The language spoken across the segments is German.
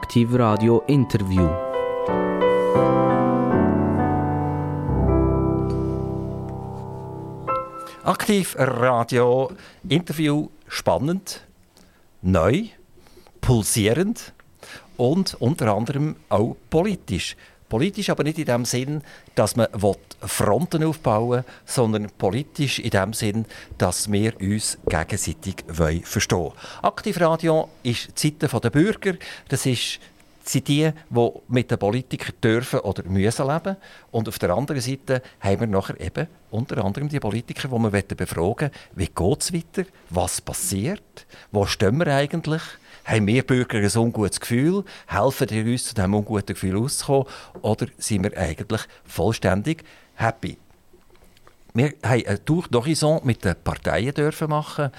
Aktiv Radio Interview. Aktiv Radio Interview spannend, neu, pulsierend und unter anderem auch politisch. Politisch aber nicht in dem Sinn, dass man Fronten aufbauen will, sondern politisch in dem Sinn, dass wir uns gegenseitig verstehen wollen. Aktivradio ist die Seite der Bürger. Das ist sind die, die mit den Politikern dürfen oder müssen leben. Und auf der anderen Seite haben wir nachher eben unter anderem die Politiker, die wir befragen wie geht es weiter, was passiert, wo stehen wir eigentlich, haben wir Bürger ein ungutes Gefühl? Helfen die uns, zu diesem unguten Gefühl auszukommen? Oder sind wir eigentlich vollständig happy? Wir haben eine Tour d'Horizon mit den Parteien dürfen machen.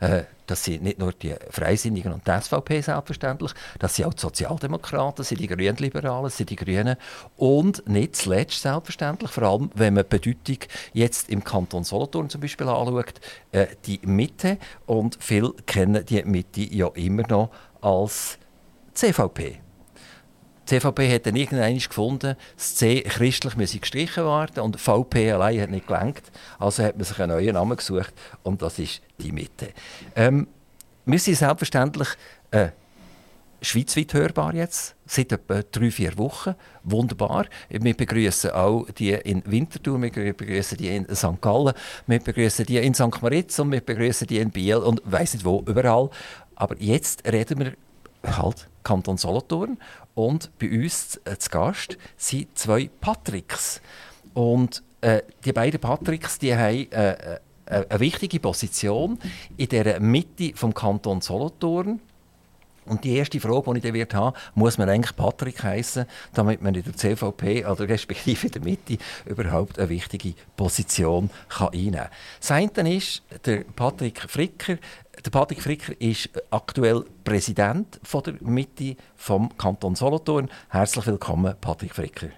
Äh, das sind nicht nur die Freisinnigen und die SVP selbstverständlich, das sind auch die Sozialdemokraten, sind die Grünliberalen, sind die Grünen und nicht zuletzt selbstverständlich, vor allem wenn man die Bedeutung jetzt im Kanton Solothurn zum Beispiel anschaut, äh, die Mitte und viele kennen die Mitte ja immer noch als CVP. Die CVP hat dann irgendwann gefunden, das C christlich müsse gestrichen werden und VP allein hat nicht gelenkt. Also hat man sich einen neuen Namen gesucht und das ist die Mitte. Ähm, wir sind selbstverständlich äh, schweizweit hörbar jetzt, seit etwa drei, vier Wochen. Wunderbar. Wir begrüßen auch die in Winterthur, wir begrüßen die in St. Gallen, wir begrüßen die in St. Moritz und wir begrüßen die in Biel und weiss nicht wo, überall. Aber jetzt reden wir halt Kanton Solothurn und bei uns äh, zu Gast sind zwei Patricks. Und äh, die beiden Patricks die haben äh, äh eine wichtige Position in der Mitte vom Kanton Solothurn. Und die erste Frage, die ich dann haben, muss man eigentlich Patrick heißen, damit man in der CVP oder respektive in der Mitte überhaupt eine wichtige Position kann einnehmen kann. Das eine ist der Patrick Fricker. Der Patrick Fricker ist aktuell Präsident von der Mitte vom Kanton Solothurn. Herzlich willkommen, Patrick Fricker.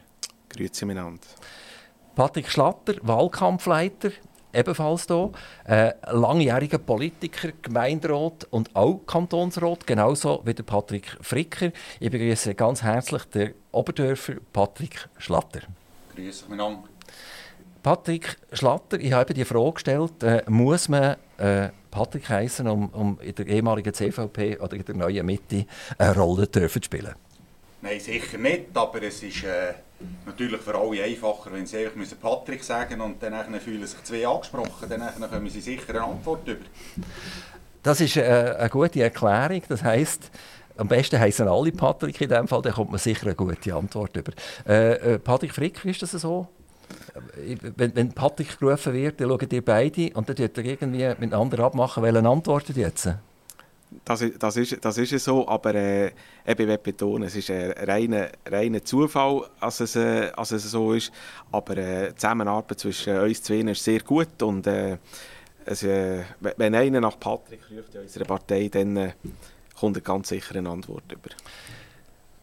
Grüezi miteinander. Patrick Schlatter, Wahlkampfleiter ebenfalls hier. Äh, langjähriger Politiker, Gemeinderat und auch Kantonsrat, genauso wie der Patrick Fricker. Ich begrüße ganz herzlich den Oberdörfer Patrick Schlatter. Grüße miteinander. Patrick Schlatter, ich habe die Frage gestellt, äh, muss man äh, Patrick heißen, um, um in der ehemaligen CVP oder in der neuen Mitte eine Rolle zu spielen? Nein, sicher nicht, aber es ist äh, natürlich für alle einfacher, wenn sie einfach Patrick sagen und dann fühlen sich zwei angesprochen, dann können sie sicher eine Antwort über. Das ist äh, eine gute Erklärung, das heisst, am besten heißen alle Patrick in dem Fall, dann kommt man sicher eine gute Antwort über. Äh, äh, Patrick Frick, ist das so? Wenn, wenn Patrick gerufen wird, dann schauen die beide und dann tut er irgendwie miteinander abmachen, welche antwortet jetzt? Das, das, ist, das ist so, aber äh, ich will betonen, es ist ein reiner, reiner Zufall, dass es, äh, es so ist. Aber äh, die Zusammenarbeit zwischen uns zwei ist sehr gut. Und äh, es, äh, wenn einer nach Patrick ruft in unserer Partei, dann äh, kommt er ganz sicher eine Antwort über.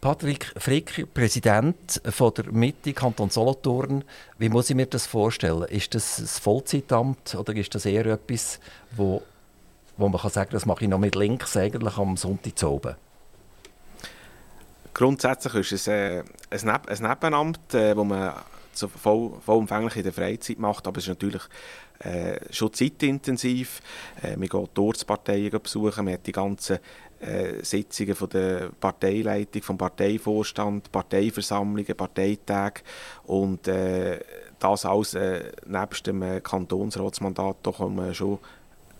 Patrick Frick, Präsident von der Mitte Kanton Solothurn. Wie muss ich mir das vorstellen? Ist das ein Vollzeitamt oder ist das eher etwas, wo wo man kann sagen das mache ich noch mit links eigentlich am Sonntag zu oben? Grundsätzlich ist es äh, ein, Neb ein Nebenamt, äh, wo man so voll, vollumfänglich in der Freizeit macht, aber es ist natürlich äh, schon zeitintensiv. Äh, man geht dort Parteien besuchen, man hat die ganzen äh, Sitzungen von der Parteileitung, vom Parteivorstand, Parteiversammlungen, Parteitage und äh, das alles äh, nebst dem äh, Kantonsratsmandat, da kann man schon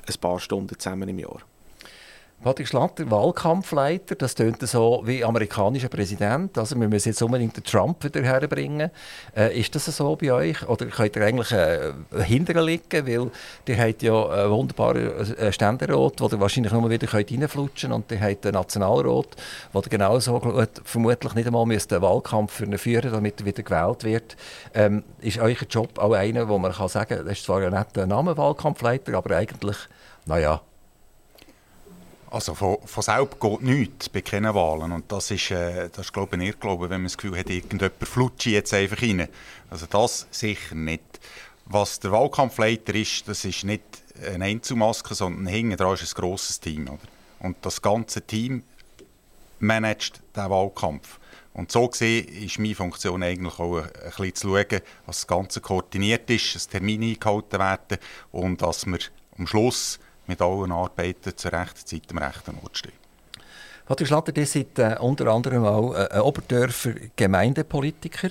ein paar Stunden zusammen im Jahr. Patrick Schlatter, Wahlkampfleiter, das tönt so wie amerikanischer Präsident. Also wir müssen jetzt unbedingt den Trump wieder herbringen. Äh, ist das so bei euch? Oder könnt ihr eigentlich äh, hinterher liegen? Weil ihr habt ja einen wunderbaren äh, Ständerat, wo ihr wahrscheinlich nur wieder reinflutschen könnt. Und ihr habt einen Nationalrat, wo ihr genauso vermutlich nicht einmal müsst einen Wahlkampf führen damit er wieder gewählt wird. Ähm, ist euer Job auch einer, wo man kann sagen kann, das ist zwar ein netter Name, Wahlkampfleiter, aber eigentlich, naja, also von, von selbst geht nichts bei keinen Wahlen. Und das ist, äh, das ist glaube ich, ein Irrglaube, wenn man das Gefühl hat, irgendjemand flutscht jetzt einfach rein. Also das sicher nicht. Was der Wahlkampfleiter ist, das ist nicht eine Einzelmaske, sondern hinten dran ist ein grosses Team. Oder? Und das ganze Team managt den Wahlkampf. Und so gesehen ist meine Funktion eigentlich auch ein, bisschen zu schauen, dass das Ganze koordiniert ist, dass Termine eingehalten werden und dass wir am Schluss mit allen Arbeiten zur rechten Zeit am rechten Ort stehen. Patrick Schlatter, ihr seid äh, unter anderem auch äh, ein Oberdörfer Gemeindepolitiker.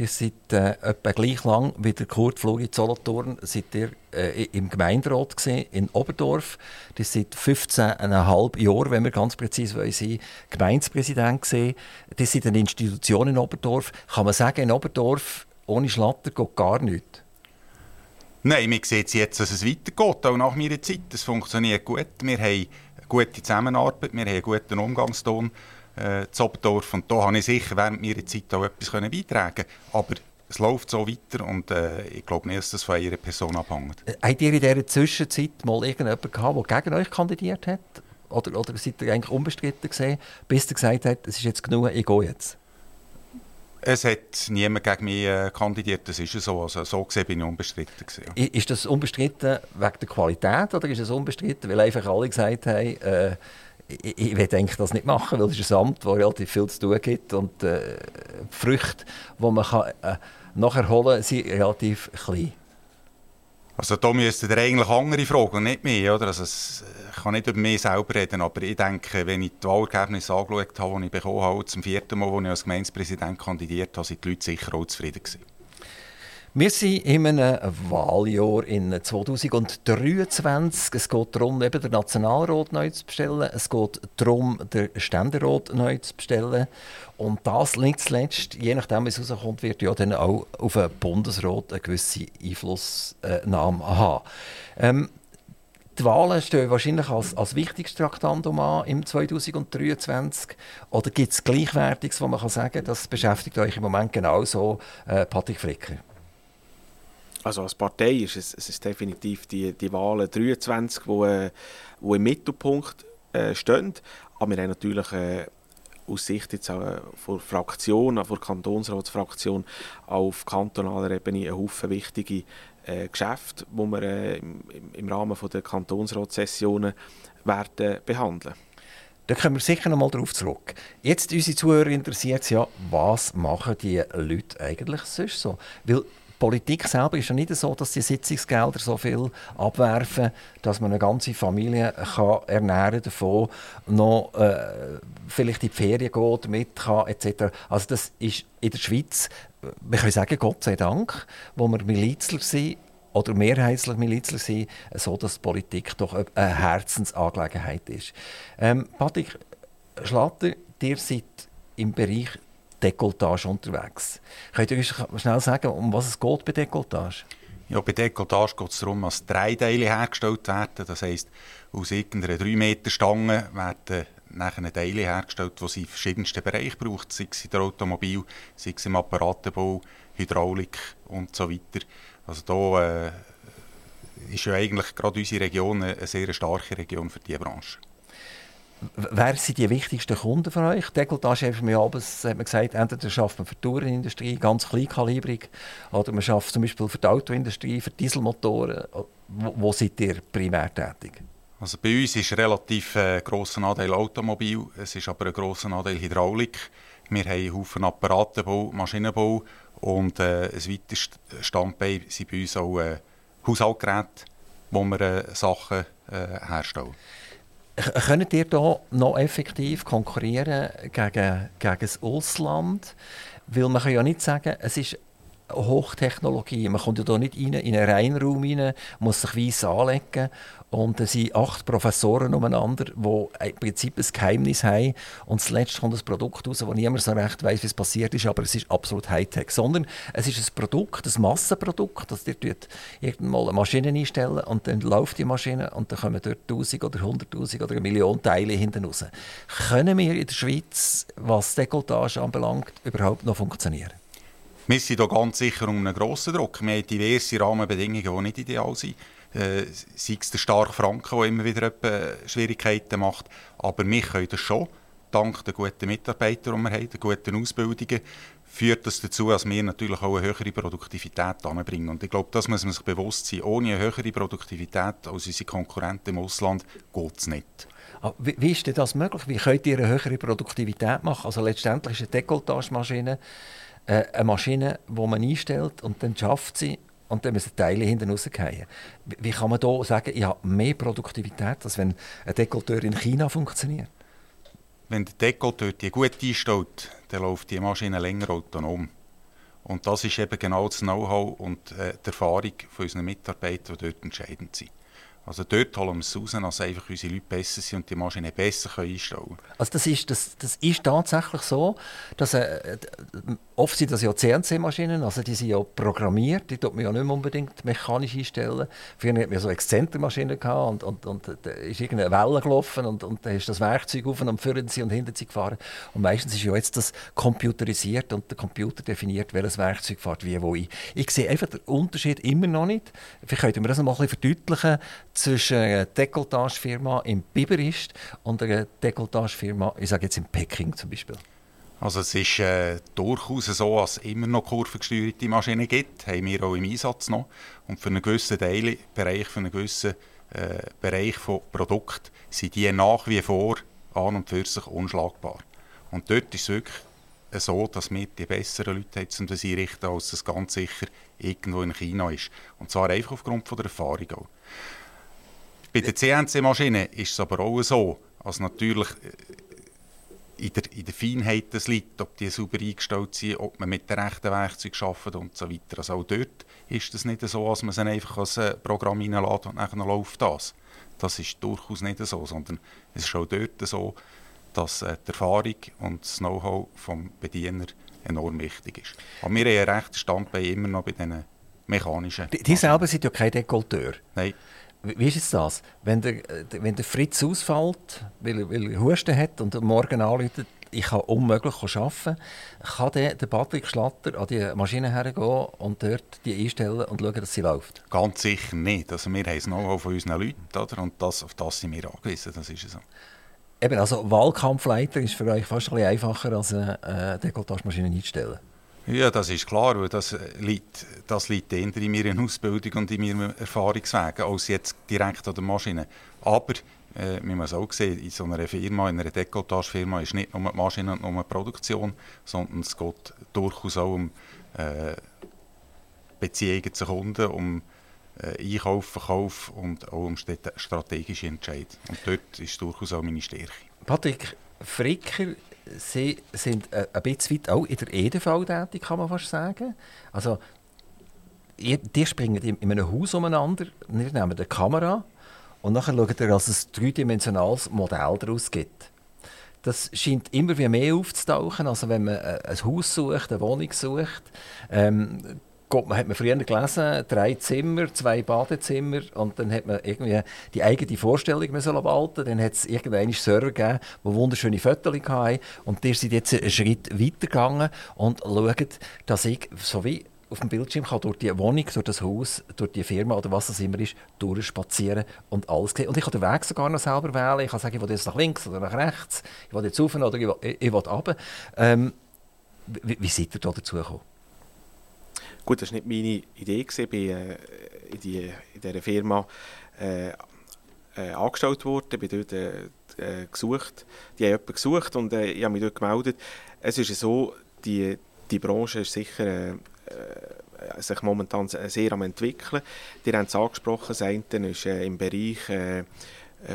Ihr seid äh, etwa gleich lang wie der Kurt Fluri Solothurn seid ihr äh, im Gemeinderat gewesen, in Oberdorf. Ihr seid 15,5 Jahre, wenn wir ganz präzise sein Gemeindepräsident gewesen. Ihr seid eine Institution in Oberdorf. Kann man sagen, in Oberdorf ohne Schlatter geht gar nichts? Nein, wir sehen jetzt, dass es weitergeht, auch nach meiner Zeit. Es funktioniert gut. Wir haben gute Zusammenarbeit, wir haben einen guten Umgangston äh, Zobdorf. Und da habe ich sicher während meiner Zeit auch etwas beitragen können. Aber es läuft so weiter und äh, ich glaube nicht, dass das von einer Person abhängt. Äh, habt ihr in dieser Zwischenzeit mal irgendjemanden gehabt, der gegen euch kandidiert hat? Oder, oder seid ihr eigentlich unbestritten gesehen, bis ihr gesagt habt, es ist jetzt genug, ich gehe jetzt? Es hat niemand gegen mich äh, kandidiert, das ist so. Also, so gesehen bin ich unbestritten. Gewesen, ja. Ist das unbestritten wegen der Qualität oder ist es unbestritten, weil einfach alle gesagt haben, äh, ich, ich will eigentlich das nicht machen, weil es ist ein Amt, das relativ viel zu tun gibt und äh, die Früchte, die man kann, äh, nachher holen sind relativ klein. Also da müssten ihr eigentlich andere fragen nicht mehr. Oder? Also, ich kann nicht über mich selber reden, aber ich denke, wenn ich die Wahlergebnisse angeschaut habe, die ich bekommen habe, zum vierten Mal, als ich als Gemeindepräsident kandidiert habe, sind die Leute sicher auch zufrieden gewesen. Wir sind in einem Wahljahr in 2023. Es geht darum, eben den Nationalrat neu zu bestellen. Es geht darum, den Ständerat neu zu bestellen. Und das nicht zuletzt, je nachdem, wie es rauskommt, wird ja dann auch auf den Bundesrat eine gewisse Einflussnahme haben. Ähm, die Wahlen stehen wahrscheinlich als, als wichtigstes Traktandum an im 2023. Oder gibt es Gleichwertiges, wo man kann sagen kann, das beschäftigt euch im Moment genauso, äh, Patrick Fricker? Also als Partei ist es, es ist definitiv die, die Wahlen 23, die, äh, wo im Mittelpunkt äh, stehen. Aber wir haben natürlich äh, aus Sicht jetzt auch äh, von Fraktion, von Kantonsratsfraktion auf kantonaler Ebene einen Haufen wichtige äh, Geschäfte, die wir äh, im, im, Rahmen von der Kantonsratssessionen werden behandeln. Da kommen wir sicher noch mal darauf zurück. Jetzt, unsere Zuhörer interessiert ja, was machen die Leute eigentlich sonst so? Weil Politik selber ist ja nicht so, dass die Sitzungsgelder so viel abwerfen, dass man eine ganze Familie kann ernähren davon, noch äh, vielleicht in die Ferien geht, mit kann, etc. Also das ist in der Schweiz, wir können sagen, Gott sei Dank, wo wir Milizler sind, oder mehrheitlich Milizler sind, so dass Politik doch eine Herzensangelegenheit ist. Ähm, Patrick Schlatter, ihr seid im Bereich Dekolletage unterwegs. Könnt ihr schnell sagen, um was es geht bei Dekolletage? Ja, bei Dekolletage geht es darum, dass drei Teile hergestellt werden. Das heisst, aus irgendeiner 3 Meter Stange werden nachher Teile hergestellt, die sie in verschiedensten Bereichen braucht, sei es in der Automobil, sei es im Apparatenbau, Hydraulik und so weiter. Also da äh, ist ja eigentlich gerade unsere Region eine sehr starke Region für diese Branche. Wer sind die wichtigsten Kunden von euch? Dekolletage haben wir abends, hat man gesagt, entweder schafft man für die Tourenindustrie, ganz kleinkalibrig, oder man schafft zum Beispiel für die Autoindustrie, für Dieselmotoren. Wo, wo seid ihr primär tätig? Also bei uns ist relativ äh, grosser Anteil Automobil, es ist aber ein grosser Anteil Hydraulik. Wir haben einen Haufen Apparatenbau, Maschinenbau und äh, ein weiteres Standbein sind bei uns auch äh, Haushaltgeräte, wo wir äh, Sachen äh, herstellen. Könnt ihr hier noch effektiv konkurrieren gegen, gegen das Ausland? Weil man kann ja nicht sagen, es ist Hochtechnologie. Man kommt ja hier nicht rein, in einen Reinraum rein, muss sich weiss anlegen und es sind acht Professoren umeinander, die im Prinzip ein Geheimnis haben. Und zuletzt kommt ein Produkt raus, wo niemand so recht weiß, wie es passiert ist, aber es ist absolut Hightech. Sondern es ist ein Produkt, ein Massenprodukt, das ihr irgendwann eine Maschine einstellen und dann läuft die Maschine und dann kommen dort 1000 oder 100.000 oder eine Million Teile hinten raus. Können wir in der Schweiz, was Dekolletage anbelangt, überhaupt noch funktionieren? Wir sind hier ganz sicher um einen grossen Druck. Wir haben diverse Rahmenbedingungen, die nicht ideal sind äh, sei es der starke Franken, der immer wieder Schwierigkeiten macht. Aber wir können das schon, dank der guten Mitarbeiter, die wir haben, der guten Ausbildungen, führt das dazu, dass wir natürlich auch eine höhere Produktivität anbringen. Und ich glaube, das muss man sich bewusst sein. Ohne eine höhere Produktivität als unsere Konkurrenten im Ausland geht es nicht. Aber wie, wie ist denn das möglich? Wie könnt ihr eine höhere Produktivität machen? Also letztendlich ist eine Dekolletagemaschine äh, eine Maschine, die man einstellt und dann schafft sie und dann müssen Teile hinten rausgehen. Wie, kann man da sagen, ich habe mehr Produktivität, als wenn ein Dekolleteur in China funktioniert? Wenn der Dekolleteur die gut einstellt, dann läuft die Maschine länger autonom. Und das ist eben genau das Know-how und äh, die Erfahrung von unseren Mitarbeitern, die dort entscheidend sind. Also dort holen wir es raus, dass einfach unsere Leute besser sind und die Maschine besser einstellen können. Also das ist, das, das ist tatsächlich so, dass äh, oft sind das ja CNC-Maschinen, also die sind ja programmiert, die tut man ja nicht mehr unbedingt mechanisch einstellen. Früher hatten wir so Exzentermaschinen und, und, und da ist irgendeine Welle gelaufen und, und da ist das Werkzeug auf und führen sie und hinter sie gefahren. Und meistens ist ja jetzt das computerisiert und der Computer definiert, welches Werkzeug fährt wie wo ein. Ich sehe einfach den Unterschied immer noch nicht. Vielleicht könnten wir das noch mal ein bisschen verdeutlichen zwischen einer Dekolletagefirma in Biberist und einer Dekolletagefirma, ich sage jetzt in Peking zum Beispiel. Also es ist äh, durchaus so, dass es immer noch kurvengesteuerte Maschinen gibt, haben wir auch im Einsatz noch. Und für einen gewissen Teilbereich, für einen gewissen äh, Bereich von Produkt sind die nach wie vor an und für sich unschlagbar. Und dort ist es wirklich so, dass wir die besseren Leute haben, um das einrichten, als das ganz sicher irgendwo in China ist. Und zwar einfach aufgrund von der Erfahrung auch. Bei der CNC-Maschine ist es aber auch so, dass natürlich äh, in der, in der Feinheit das liegt, ob die sauber eingestellt sind, ob man mit den rechten Werkzeugen arbeitet und so weiter. Also auch dort ist es nicht so, dass man es einfach als äh, Programm reinlässt und dann läuft das. Das ist durchaus nicht so, sondern es ist auch dort so, dass äh, die Erfahrung und das Know-how des Bediener enorm wichtig ist. Aber wir haben einen rechten Standbein immer noch bei diesen mechanischen... Die, die selber sind ja kein Dekolteur. Nein. Wie ist es das? Wenn der, wenn der Fritz ausfällt, weil, weil er Husten hat und morgen anruft, ich kann unmöglich arbeiten, kann der, der Patrick Schlatter an die Maschine hergehen und dort die einstellen und schauen, dass sie läuft? Ganz sicher nicht. Also wir haben es noch von unseren Leuten oder? und das, auf das sind wir angewiesen. Das ist so. Eben, also Wahlkampfleiter ist für euch fast ein bisschen einfacher, als eine äh, Dekolletagemaschine einzustellen. Ja, das ist klar, weil das liegt, das liegt in meiner Ausbildung und in meinem Erfahrungswegen, als jetzt direkt an der Maschine. Aber äh, man muss auch sehen, in so einer Firma, in einer Dekolletagefirma ist nicht nur die Maschine und nur die Produktion, sondern es geht durchaus auch um äh, Beziehungen zu Kunden, um äh, Einkauf, Verkauf und auch um strategische Entscheidungen. Und dort ist durchaus auch meine Stärke. Patrick Fricker Sie sind äh, ein bisschen weit auch in der EDV tätig, kann man fast sagen. Also, die springen in einem Haus umeinander, wir nehmen eine Kamera und dann schaut ihr, dass es ein dreidimensionales Modell daraus gibt. Das scheint immer mehr aufzutauchen. Also wenn man äh, ein Haus sucht, eine Wohnung sucht, ähm, Gott, man hat man früher gelesen, drei Zimmer, zwei Badezimmer und dann hat man irgendwie die eigene Vorstellung müssen walten. Dann hat es irgendeinen Server gegeben, der wunderschöne Fotos hatte und die sind jetzt einen Schritt weiter gegangen und schauen, dass ich so wie auf dem Bildschirm kann durch die Wohnung, durch das Haus, durch die Firma oder was es immer ist, durchspazieren und alles sehen. Und ich kann den Weg sogar noch selber wählen. Ich kann sagen, ich will jetzt nach links oder nach rechts, ich will jetzt rauf oder ich will, ich will runter. Ähm, wie, wie seid ihr da dazu gekommen? Gut, das war nicht meine Idee. Ich bin äh, in, die, in dieser Firma äh, äh, angestellt worden, bin dort äh, äh, gesucht. Die haben jemanden gesucht und äh, ich habe mich dort gemeldet. Es ist so, die, die Branche ist sicher sich momentan sehr am entwickeln. Die haben es angesprochen, das eine ist im Bereich äh,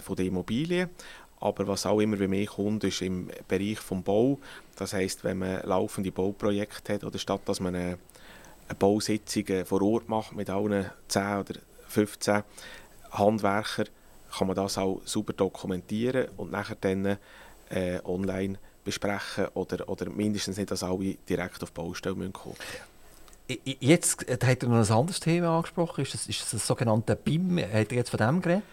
von der Immobilien, aber was auch immer mir kommt, ist im Bereich des Bau. Das heißt, wenn man laufende Bauprojekte hat, oder statt dass man eine eine Bausitzung vor Ort macht mit allen 10 oder 15 Handwerkern, kann man das auch super dokumentieren und nachher dann äh, online besprechen oder, oder mindestens nicht, dass alle direkt auf die Baustelle kommen Jetzt äh, hat er noch ein anderes Thema angesprochen. Ist das, ist das, das sogenannte BIM? Hat er jetzt von dem geredet?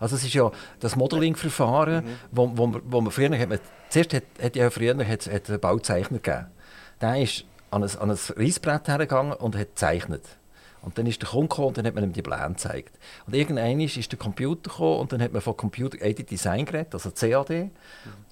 Also es ist ja das Modeling-Verfahren, mhm. wo, wo, wo man früher hat man, zuerst hat, hat ja früher hat, hat einen Bauzeichner gegeben. Der ist an ein, an ein Reissbrett hergegangen und hat gezeichnet. Und dann ist der Kunde gekommen und dann hat man ihm die Pläne gezeigt. Und irgendwann ist der Computer gekommen und dann hat man von Computer Aided Design geredet, also CAD. Mhm.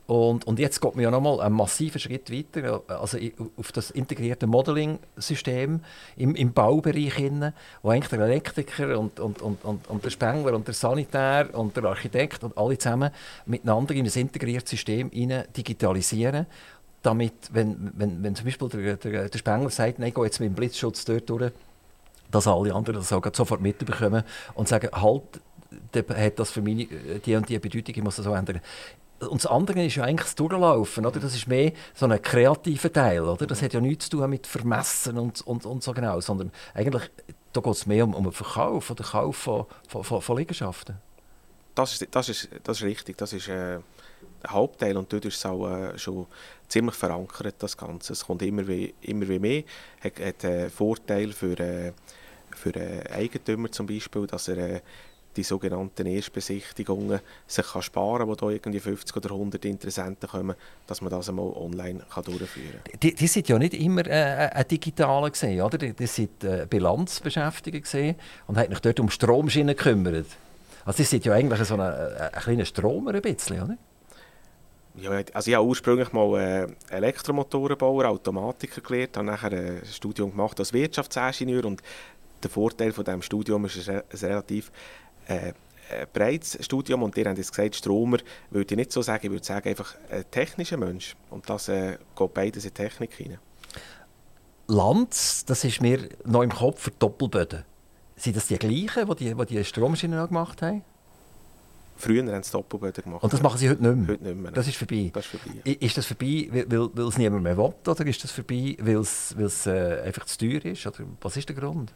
Und, und jetzt geht man ja nochmal einen massiven Schritt weiter, also auf das integrierte Modeling-System im, im Baubereich, hin, wo eigentlich der Elektriker und, und, und, und, und der Spengler und der Sanitär und der Architekt und alle zusammen miteinander in ein integriertes System digitalisieren damit, wenn, wenn, wenn zum Beispiel der, der, der Spengler sagt, nein, geh jetzt mit dem Blitzschutz dort durch, dass alle anderen das auch sofort mitbekommen und sagen, halt, hat das für mich die und die Bedeutung, ich muss das so ändern. Und das andere ist ja eigentlich das Durchlaufen. Oder? Das ist mehr so ein kreativer Teil. Oder? Das hat ja nichts zu tun mit Vermessen und, und, und so genau, sondern eigentlich da geht es mehr um, um den Verkauf oder Kauf von, von, von Liegenschaften. Das ist, das, ist, das ist richtig. Das ist äh, der Hauptteil und dort ist es auch äh, schon ziemlich verankert, das Ganze. Es kommt immer wie, immer wie mehr. Hat, hat einen Vorteil für, äh, für einen Eigentümer zum Beispiel, dass er äh, die sogenannten Erstbesichtigungen sich kann sparen kann, wo da irgendwie 50 oder 100 Interessenten kommen, dass man das einmal online kann durchführen kann. Die, die sind ja nicht immer äh, ein digitaler gesehen, oder? Die, die sind äh, Bilanzbeschäftigte gesehen und haben sich dort um Stromschienen gekümmert. Also die sind ja eigentlich so ein, ein kleiner Stromer ein bisschen, oder? Ja, also ich habe ursprünglich mal äh, Elektromotorenbauer, Automatiker gelernt, habe nachher ein Studium gemacht als Wirtschaftsingenieur und der Vorteil von diesem Studium ist, ein relativ äh, ein breites Studium und ihr habt jetzt gesagt, Stromer würde ich nicht so sagen, ich würde sagen einfach ein technischer Mensch und das äh, geht beides in Technik hinein. Lanz, das ist mir noch im Kopf für Doppelböden. Sind das die gleichen, die die, die Stromschienen gemacht haben? Früher haben sie Doppelböden gemacht. Und das machen sie heute nicht mehr? Heute nicht mehr. Das ist vorbei? Das ist vorbei, ja. Ist das vorbei, weil, weil es niemand mehr will, oder ist das vorbei, weil es, weil es äh, einfach zu teuer ist? Oder was ist der Grund?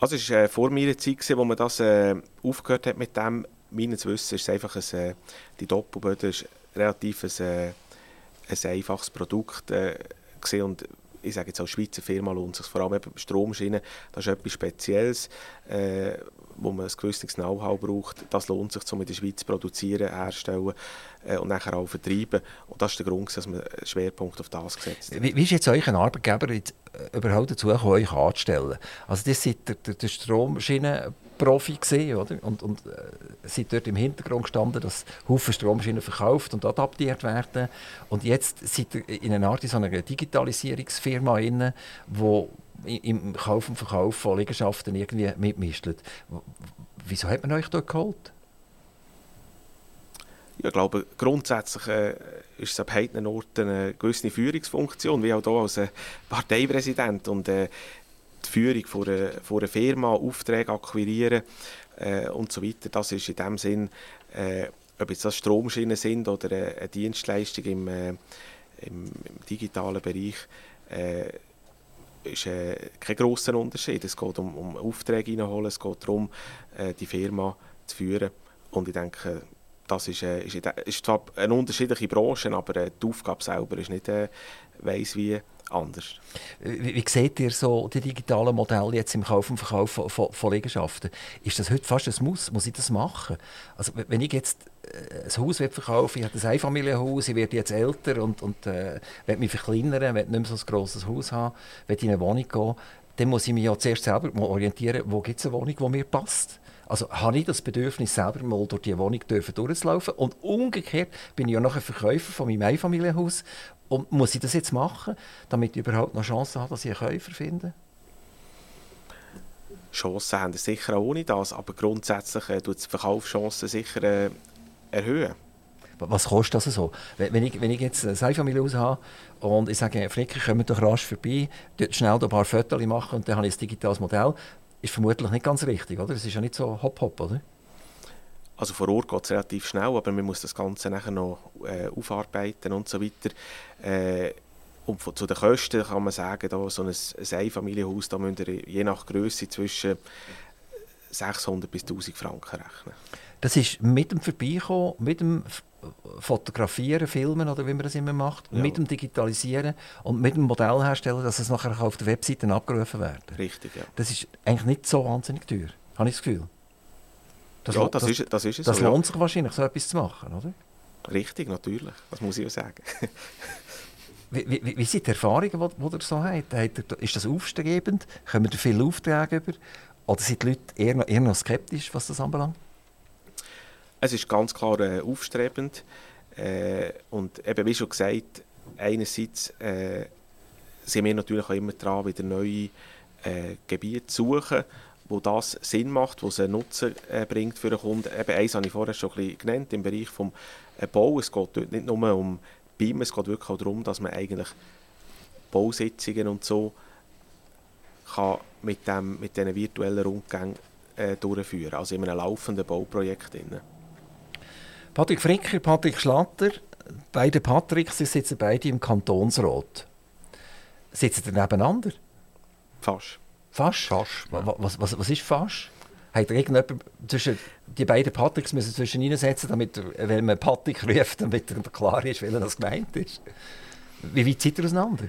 Also es war äh, vor meiner Zeit, gewesen, wo man das äh, aufgehört hat mit dem. Meines Wissens ist es einfach ein, äh, die Doppelböden ist relativ ein, äh, ein einfaches Produkt äh, und ich sage jetzt als Schweizer Firma lohnt es sich vor allem eben Stromschienen, das ist etwas Spezielles, äh, wo man ein gewisses Know-how braucht. Das lohnt sich, um in der Schweiz zu produzieren, herstellen äh, und nachher auch vertreiben. Und das ist der Grund, dass man einen Schwerpunkt auf das gesetzt hat. Wie, wie ist jetzt euch ein Arbeitgeber jetzt äh, überhaupt dazu gekommen, euch anzustellen? Also das seid der, der, der Stromschienenprofi gesehen, oder? Und, und äh, seid dort im Hintergrund gestanden, dass Haufen Stromschienen verkauft und adaptiert werden. Und jetzt seid ihr in einer Art in so einer Digitalisierungsfirma inne, wo im Kauf und Verkauf von Liegenschaften irgendwie mitmischt. Wieso hat man euch dort geholt? Ich glaube, grundsätzlich äh, ist es an beiden Orten eine gewisse Führungsfunktion, wie auch hier als äh, Parteipräsident. Und äh, die Führung von einer, von einer Firma, Aufträge akquirieren äh, und so weiter, das ist in dem Sinn, äh, ob jetzt das Stromschienen sind oder äh, eine Dienstleistung im, äh, im, im digitalen Bereich, äh, ist äh, kein grosser Unterschied. Es geht um, um Aufträge reinholen, es geht darum, äh, die Firma zu führen. Und ich denke, das ist, äh, ist, ist zwar eine unterschiedliche Branche, aber äh, die Aufgabe selber ist nicht äh, weiss wie anders. Wie, wie seht ihr so die digitalen Modelle jetzt im Kauf und Verkauf von, von, von Liegenschaften? Ist das heute fast ein Muss? Muss ich das machen? Also wenn ich jetzt äh, ein Haus verkaufen ich habe ein Einfamilienhaus, ich werde jetzt älter und, und äh, will mich verkleinern, will nicht mehr so ein grosses Haus haben, will in eine Wohnung gehen, dann muss ich mich ja zuerst selber orientieren, wo gibt es eine Wohnung, die mir passt. Also habe ich das Bedürfnis, selber mal durch die Wohnung durchzulaufen. Und umgekehrt bin ich ja noch ein Verkäufer von meinem Einfamilienhaus. Und muss ich das jetzt machen, damit ich überhaupt noch Chancen habe, dass ich einen Käufer finde? Chancen haben sicher auch ohne das, aber grundsätzlich äh, tut die Verkaufschancen sicher äh, erhöhen. Was kostet das so? Wenn ich, wenn ich jetzt ein Einfamilienhaus habe und ich sage, Fricker, kommt doch rasch vorbei, dort schnell ein paar Fotos machen und dann habe ich ein digitales Modell, ist vermutlich nicht ganz richtig, oder? Es ist ja nicht so hopp-hopp, oder? Also vor Ort geht es relativ schnell, aber man muss das Ganze nachher noch äh, aufarbeiten und so weiter. Äh, und zu den Kosten kann man sagen, da so ein, ein Einfamilienhaus, da müsst ihr je nach Größe zwischen 600 bis 1000 Franken rechnen. Das ist mit dem Vorbeikommen, mit dem Fotografieren, Filmen oder wie man das immer macht, ja. mit dem Digitalisieren und mit dem Modell herstellen, dass es nachher auf der Webseite abgerufen wird. Richtig, ja. Das ist eigentlich nicht so wahnsinnig teuer, habe ich das Gefühl. Das, ja, das, das, ist, das ist es Das so, lohnt ja. sich wahrscheinlich, so etwas zu machen, oder? Richtig, natürlich. Das muss ich auch sagen. Wie, wie, wie sind die Erfahrungen, die, die ihr so habt? Ist das aufstrebend? Kommen ihr viele Aufträge über? Oder sind die Leute eher noch, eher noch skeptisch, was das anbelangt? Es ist ganz klar äh, aufstrebend. Äh, und eben, wie schon gesagt, einerseits äh, sind wir natürlich auch immer dran, wieder neue äh, Gebiete zu suchen, wo das Sinn macht, wo es einen Nutzen äh, bringt für den Kunden. Eben eins habe ich vorher schon ein genannt, im Bereich des äh, Bau. Es geht dort nicht nur um BIM, es geht wirklich auch darum, dass man eigentlich Bausitzungen und so kann mit, dem, mit diesen virtuellen Rundgängen äh, durchführen also in einem laufenden Bauprojekt. Drin. Patrick Fricker, Patrick Schlatter, beide Patricks, sie sitzen beide im Kantonsrat. Sitzen sie nebeneinander? Fast. Fast? Fast. Ja. Was, was, was ist fast? Hat irgendjemand zwischen die beiden Patricks müssen zwischen reinsetzen, damit wenn man Patrick ruft, damit er klar ist, welcher das gemeint ist? Wie weit seid ihr auseinander?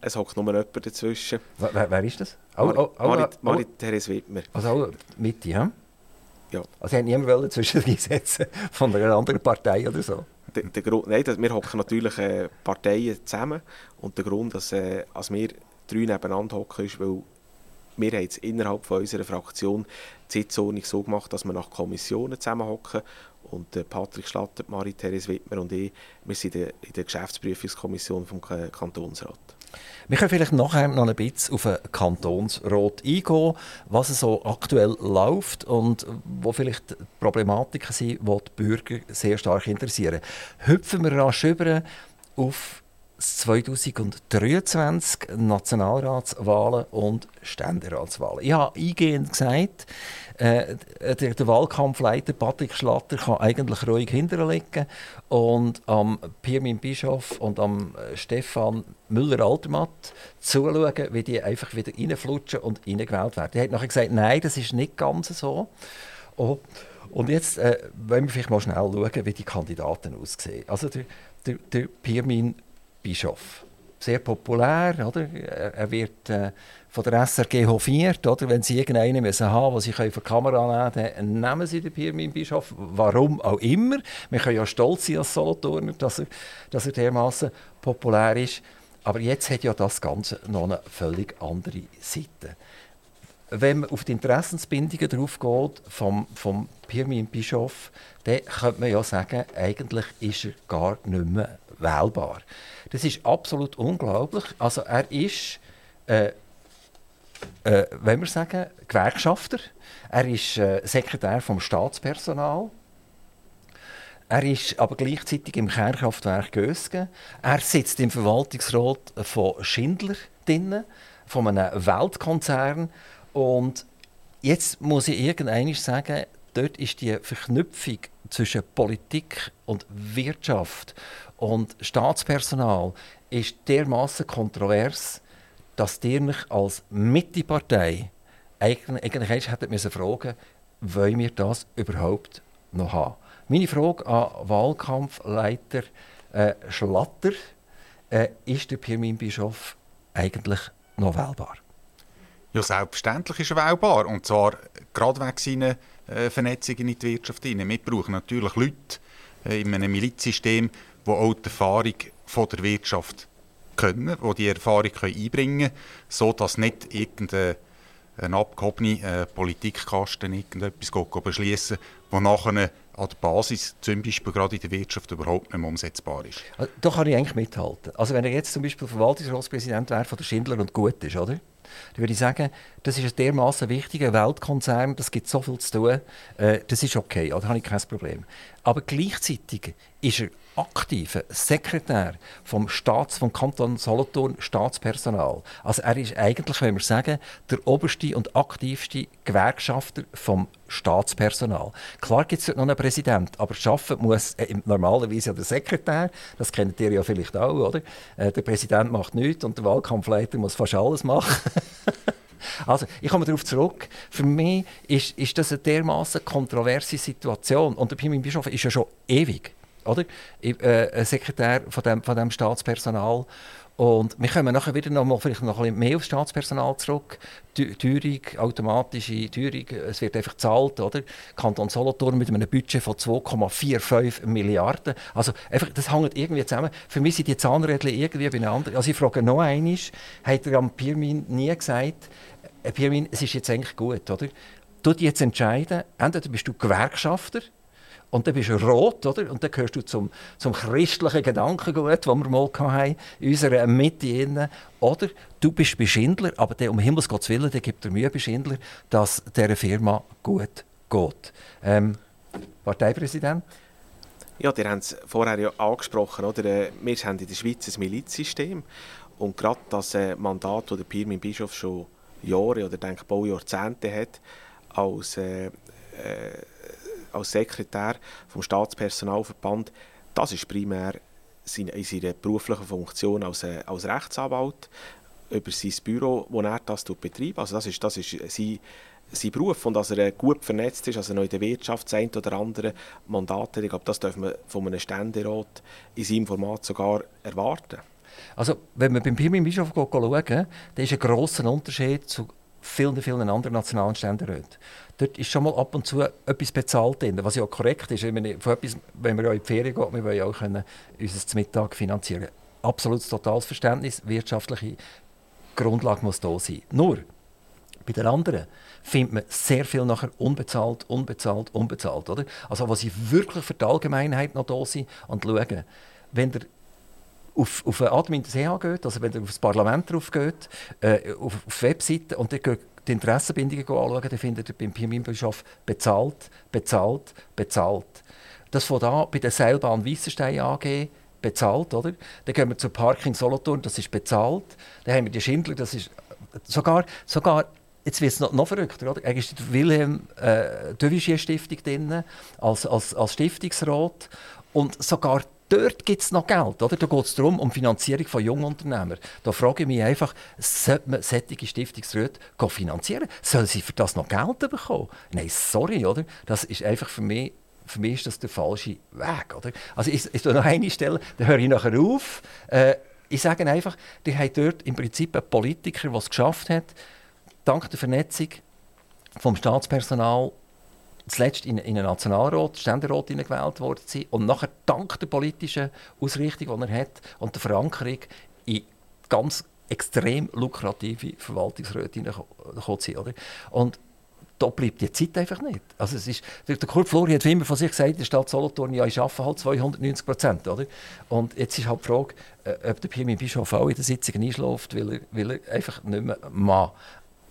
Es hockt nur jemand dazwischen. Wer, wer ist das? Oh, Marit, oh, oh, Marit, Marit Therese Wittmer. Also auch Mitte, ja? Ja. Also hat niemand zwischen reinsetzen von einer anderen Partei oder so? Der, der Grund, nein, wir hocken natürlich äh, Parteien zusammen und der Grund, dass, äh, als wir drei nebeneinander hocken, ist, weil wir haben innerhalb von unserer Fraktion die Sitzordnung so gemacht, dass wir nach Kommissionen zusammenhocken und äh, Patrick Schlatter, Marie-Therese Wittmer und ich, wir sind in der Geschäftsprüfungskommission vom Kantonsrat. Wir können vielleicht nachher noch ein bisschen auf den Kantonsrat eingehen, was so aktuell läuft und wo vielleicht Problematiken sind, die die Bürger sehr stark interessieren. Hüpfen wir rasch über auf 2023 Nationalratswahlen und Ständeratswahlen. Ich habe eingehend gesagt, äh, der, der, Wahlkampfleiter Patrick Schlatter kann eigentlich ruhig hinterlegen und am Pirmin Bischof und am äh, Stefan Müller-Altermatt zuschauen, wie die einfach wieder reinflutschen und reingewählt werden. Er hat nachher gesagt, nein, das ist nicht ganz so. Oh. Und jetzt äh, wollen wir vielleicht mal schnell schauen, wie die Kandidaten aussehen. Also der, der, der Pirmin Bischof. Sehr populär, oder? Er wird äh, von der SRG hofiert, oder? Wenn sie irgendeinen müssen haben, den sie für die Kamera nehmen dann nehmen sie den Pirmin Bischof. Warum auch immer. Wir können ja stolz sein als Solothurner, dass er, dass er dermaßen populär ist. Aber jetzt hat ja das Ganze noch eine völlig andere Seite. Wenn man auf die Interessensbindungen drauf geht vom, vom Pirmin Bischof, dann könnte man ja sagen, eigentlich ist er gar nicht mehr wählbar. Das ist absolut unglaublich. Also er ist, äh, äh, wenn wir sagen, Gewerkschafter. Er ist äh, Sekretär vom Staatspersonal. Er ist aber gleichzeitig im Kernkraftwerk Gösgen. Er sitzt im Verwaltungsrat von Schindler drin, von einem Weltkonzern. Und jetzt muss ich irgendwann sagen, dort ist die Verknüpfung zwischen Politik und Wirtschaft und Staatspersonal ist dermaßen kontrovers, dass ihr mich als Mittepartei eigentlich, eigentlich hättet müssen fragen, wollen wir das überhaupt noch haben? Meine Frage an Wahlkampfleiter äh, Schlatter, äh, ist der Pirmin Bischof eigentlich noch wählbar? Ja, selbstverständlich ist er wählbar. Und zwar gerade wegen seiner äh, Vernetzung in die Wirtschaft. Wir brauchen natürlich Leute äh, in einem Milizsystem, die auch die Erfahrung von der Wirtschaft können, die die Erfahrung einbringen können, sodass nicht irgendein äh, Politikkasten irgendetwas beschließen wo nachher an der Basis, zum Beispiel gerade in der Wirtschaft, überhaupt nicht mehr umsetzbar ist. Also, da kann ich eigentlich mithalten. Also wenn er jetzt zum Beispiel Verwaltungsratspräsident wäre von der Schindler und gut ist, oder? dann würde ich sagen, das ist ein dermaßen wichtiger Weltkonzern, das gibt so viel zu tun, äh, das ist okay, da habe ich kein Problem. Aber gleichzeitig ist er aktiver Sekretär vom Staats, vom Kanton Solothurn Staatspersonal. Also er ist eigentlich, wenn wir sagen, der oberste und aktivste Gewerkschafter vom Staatspersonal. Klar gibt es noch einen Präsident, aber schaffen muss äh, normalerweise ja der Sekretär. Das kennt ihr ja vielleicht auch, oder? Äh, der Präsident macht nichts und der Wahlkampfleiter muss fast alles machen. Also, ich komme darauf zurück. Für mich ist, ist das eine dermaßen kontroverse Situation. Und der Pimin Bischof ist ja schon ewig oder? Äh, ein Sekretär von dem, von dem Staatspersonal. Und wir kommen nachher wieder noch mal, vielleicht noch ein mehr aufs Staatspersonal zurück. Teuerung, automatische Teuerung, es wird einfach gezahlt, oder? Kanton Solothurn mit einem Budget von 2,45 Milliarden. Also einfach, das hängt irgendwie zusammen. Für mich sind die Zahnräder irgendwie beieinander. Also ich frage noch einmal, hat er am Pirmin nie gesagt, äh, Pirmin, es ist jetzt eigentlich gut, oder? Du jetzt entscheiden, entweder bist du Gewerkschafter, und dann bist du rot, oder? Und dann gehörst du zum, zum christlichen Gedankengut, das wir mal hatten, in unserer Mitte. Innen. Oder du bist bei Schindler, aber der, um Himmels Gottes Willen, der gibt dir Mühe bei dass dieser Firma gut geht. Ähm, Parteipräsident? Ja, ihr habt es vorher ja angesprochen. Oder? Äh, wir haben in der Schweiz ein Milizsystem. Und gerade das Mandat, das der Pirmin Bischof schon Jahre oder denke Baujahrzehnte hat, als äh, äh, als Sekretär vom Staatspersonalverband, das ist primär in seiner beruflichen Funktion als, äh, als Rechtsanwalt über sein Büro, wo er das betreibt. Also das ist, das ist sein, sein Beruf und dass er äh, gut vernetzt ist, also noch in der Wirtschaft sein oder andere Mandate hat. Ich glaube, das dürfen wir von einem Ständerat in seinem Format sogar erwarten. Also, wenn wir beim Pirmin Bischof schauen, dann ist ein grosser Unterschied zu vielen, vielen anderen nationalen Ständeräten. Dort ist schon mal ab und zu etwas bezahlt drin, was ja auch korrekt ist. Wenn, etwas, wenn wir in die Ferien gehen, wir wollen ja auch können unser Mittag finanzieren Absolutes totales Verständnis, wirtschaftliche Grundlage muss da sein. Nur, bei den anderen findet man sehr viel nachher unbezahlt, unbezahlt, unbezahlt. Oder? Also was sie wirklich für die Allgemeinheit noch da sind und schauen, wenn der auf, auf Admin des EH geht, also wenn ihr auf das Parlament drauf geht, äh, auf, auf Webseiten und dann geht die Interessenbindungen anschauen, dann findet ihr beim Pimimbischof bezahlt, bezahlt, bezahlt. Das von da bei der Seilbahn Weissenstein AG bezahlt, oder? Dann gehen wir zur Parking Solothurn, das ist bezahlt. Dann haben wir die Schindler, das ist sogar, sogar jetzt wird es noch, noch verrückter, oder? Eigentlich ist die Wilhelm äh, Devigier Stiftung drin, als, als, als Stiftungsrat und sogar dort gibt es noch Geld. Oder? Da geht es darum, um Finanzierung von Jungunternehmern. Da frage ich mich einfach, sollte man solche Stiftungsräte finanzieren? Sollen sie für das noch Geld bekommen? Nein, sorry, oder? Das ist einfach für mich für mich ist das der falsche Weg. Oder? Also ich, ich noch eine Stelle, dann höre ich nachher auf. Äh, ich sage einfach, die haben dort im Prinzip einen Politiker, der es geschafft hat, dank der Vernetzung vom Staatspersonal zuletzt in, in einen Nationalrat, Ständerat gewählt worden sind und nachher dank der politischen Ausrichtung, die er hat und der Verankerung in ganz extrem lukrative Verwaltungsräte hineingekommen sind. Oder? Und da bleibt die Zeit einfach nicht. Also es ist, der, Kurt Flori hat immer von sich gesagt, der Stadt Solothurn, ja, ich arbeite halt 290 Prozent. Und jetzt ist halt die Frage, äh, ob der Pirmin Bischof auch in der Sitzung einschläft, weil er, weil er einfach nicht mehr mal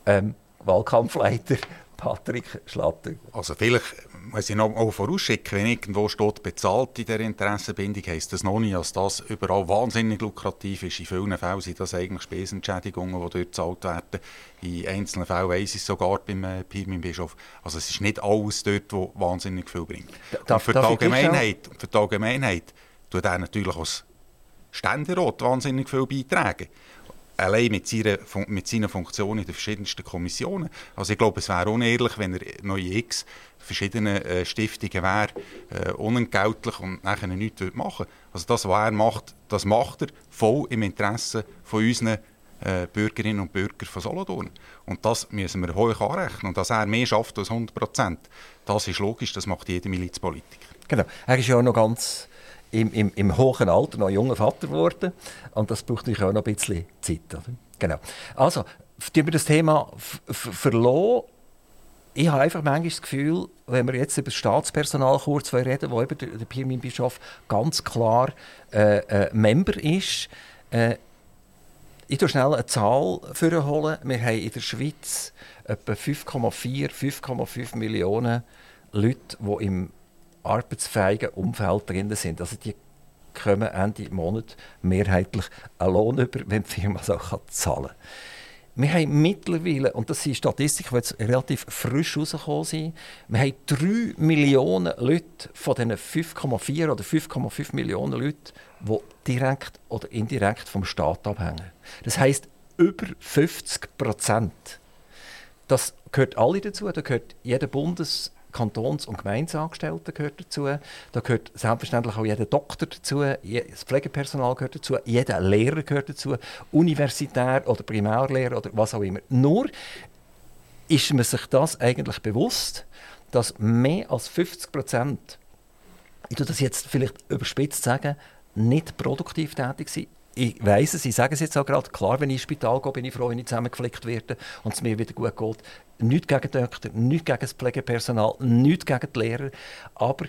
ähm, Wahlkampfleiter Patrick Schlatter. Also vielleicht muss ich noch mal vorausschicken, wenn irgendwo steht, bezahlt in der Interessenbindung, heisst das noch nicht, dass das überall wahnsinnig lukrativ ist. In vielen Fällen sind das eigentlich Spesenentschädigungen, die dort gezahlt werden. In einzelnen Fällen weiss ich sogar beim äh, Pirmin Bischof. Also es ist nicht alles dort, was wahnsinnig viel bringt. Darf, für, die Allgemeinheit, für die Allgemeinheit tut er natürlich als Ständerat wahnsinnig viel beitragen allein mit, seiner, mit seiner Funktion in den verschiedensten Kommissionen. Also ich glaube, es wäre unehrlich, wenn er in x verschiedenen äh, Stiftungen wäre, äh, unentgeltlich und nachher nichts machen. Also das, was er macht, das macht er voll im Interesse von unseren äh, Bürgerinnen und Bürgern von Solothurn. Und das müssen wir hoch anrechnen. Und dass er mehr schafft als 100 Prozent, das ist logisch, das macht jeder Milizpolitiker. Genau. Er ist ja noch ganz im, im, im hohen Alter noch junger Vater geworden. Und das braucht natürlich auch noch ein bisschen Zeit. Oder? Genau. Also, über das Thema verloren. Ich habe einfach manchmal das Gefühl, wenn wir jetzt über das Staatspersonal kurz reden, wo eben der, der Pirmin Bischof ganz klar äh, äh, Member ist. Äh, ich hole schnell eine Zahl vorholen. Wir haben in der Schweiz etwa 5,4, 5,5 Millionen Leute, die im arbeitsfähigen Umfeld drin sind. Also die kommen Ende Monat mehrheitlich einen Lohn über, wenn die Firma das auch zahlen kann. Wir haben mittlerweile, und das sind Statistiken, die jetzt relativ frisch rausgekommen sind, wir haben 3 Millionen Leute von diesen 5,4 oder 5,5 Millionen Leuten, die direkt oder indirekt vom Staat abhängen. Das heisst, über 50 Prozent. Das gehört alle dazu. Da gehört jeder Bundes- Kantons- und Gemeindeangestellten gehört dazu. Da gehört selbstverständlich auch jeder Doktor dazu, das Pflegepersonal gehört dazu, jeder Lehrer gehört dazu, Universitär oder Primärlehrer oder was auch immer. Nur ist man sich das eigentlich bewusst, dass mehr als 50 Prozent, ich tue das jetzt vielleicht überspitzt sagen, nicht produktiv tätig sind. Ich weiss es, ich sage es jetzt auch gerade, klar, wenn ich ins Spital gehe, bin ich froh, wenn ich zusammengeflickt werde und es mir wieder gut geht. Nichts gegen die Doktor, nichts gegen das Pflegepersonal, nichts gegen die Lehrer, aber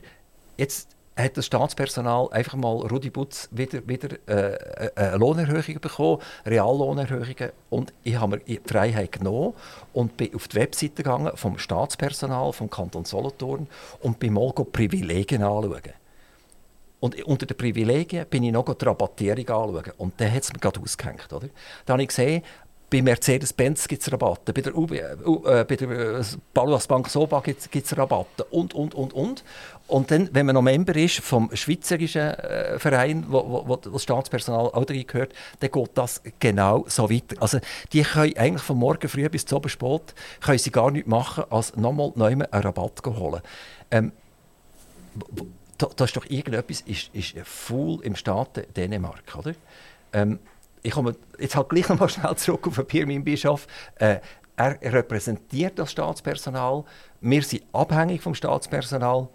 jetzt hat das Staatspersonal einfach mal Rudi Butz wieder, wieder äh, eine Lohnerhöhung bekommen, Reallohnerhöhungen. Und ich habe mir die Freiheit genommen und bin auf die Webseite gegangen vom Staatspersonal vom Kanton Solothurn und bin mal Privilegien anschauen. Und unter den Privilegien bin ich noch die Rabattierung anschauen. Und dann hat es mir gerade ausgehängt. Oder? Dann habe ich gesehen, bei Mercedes-Benz gibt es Rabatte, bei der, UB, äh, bei der äh, Baluas Bank Soba gibt es Rabatte und, und, und, und. Und dann, wenn man noch Member ist vom schweizerischen äh, Verein, wo, wo, wo, das Staatspersonal auch darin gehört, dann geht das genau so weiter. Also die können eigentlich von morgen früh bis zum spät können sie gar nichts machen, als nochmal neu einen Rabatt holen. Ähm, da, da ist doch irgendetwas, ist, ist Fool im Staat Dänemark, oder? Ähm, ich komme jetzt halt gleich noch mal schnell zurück auf Pirmin Bischof. Äh, er repräsentiert das Staatspersonal. Wir sind abhängig vom Staatspersonal.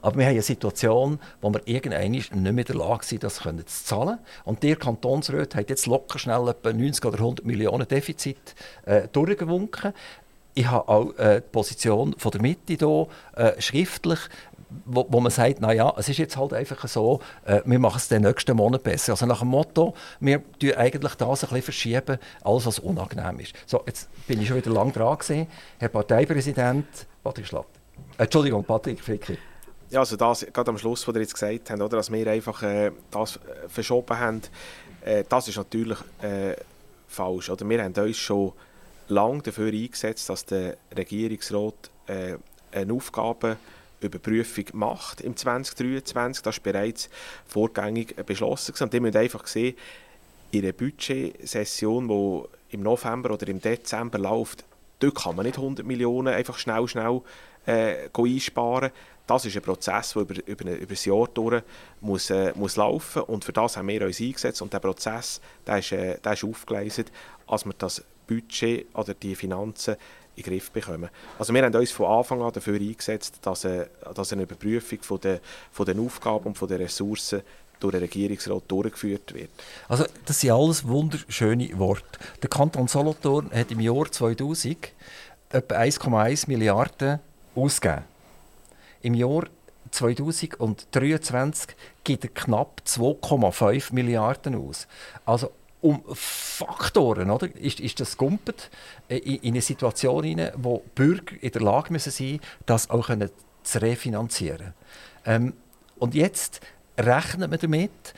Aber wir haben eine Situation, wo wir irgendwann nicht mehr in der Lage sind, das zu zahlen. Und der Kantonsrat hat jetzt locker schnell etwa 90 oder 100 Millionen Defizit äh, durchgewunken. Ich habe auch äh, die Position von der Mitte hier äh, schriftlich wo, wo man sagt, naja, es ist jetzt halt einfach so, äh, wir machen es den nächsten Monat besser. Also nach dem Motto, wir tun eigentlich das ein bisschen verschieben, alles was unangenehm ist. So, jetzt bin ich schon wieder lang dran gewesen. Herr Parteipräsident Patrick Schlatter. Äh, Entschuldigung, Patrick Fricker. Ja, also das, gerade am Schluss, was ihr jetzt gesagt habt, oder, dass wir einfach äh, das äh, verschoben haben, äh, das ist natürlich äh, falsch. Oder wir haben uns schon lange dafür eingesetzt, dass der Regierungsrat eine Aufgabe Überprüfung macht im 2023. Das ist bereits vorgängig beschlossen. Und ihr müsst einfach sehen, in einer Budgetsession, die im November oder im Dezember läuft, dort kann man nicht 100 Millionen einfach schnell, schnell äh, einsparen. Das ist ein Prozess, der über, über, über ein Jahr durch muss, äh, muss laufen und für das haben wir uns eingesetzt und der Prozess der ist, äh, der ist aufgeleistet, als wir das Budget oder die Finanzen in den Griff bekommen. Also wir haben uns von Anfang an dafür eingesetzt, dass, äh, dass eine Überprüfung von der, von den Aufgaben und von den Ressourcen durch den Regierungsrat durchgeführt wird. Also das sind alles wunderschöne Worte. Der Kanton Solothurn hat im Jahr 2000 etwa 1,1 Milliarden ausgegeben. Im Jahr 2023 gibt er knapp 2,5 Milliarden aus. Also um Faktoren oder, ist, ist das gumpet in, in eine Situation hinein, wo Bürger in der Lage müssen sein, das auch können zu refinanzieren. Ähm, und jetzt rechnet man damit,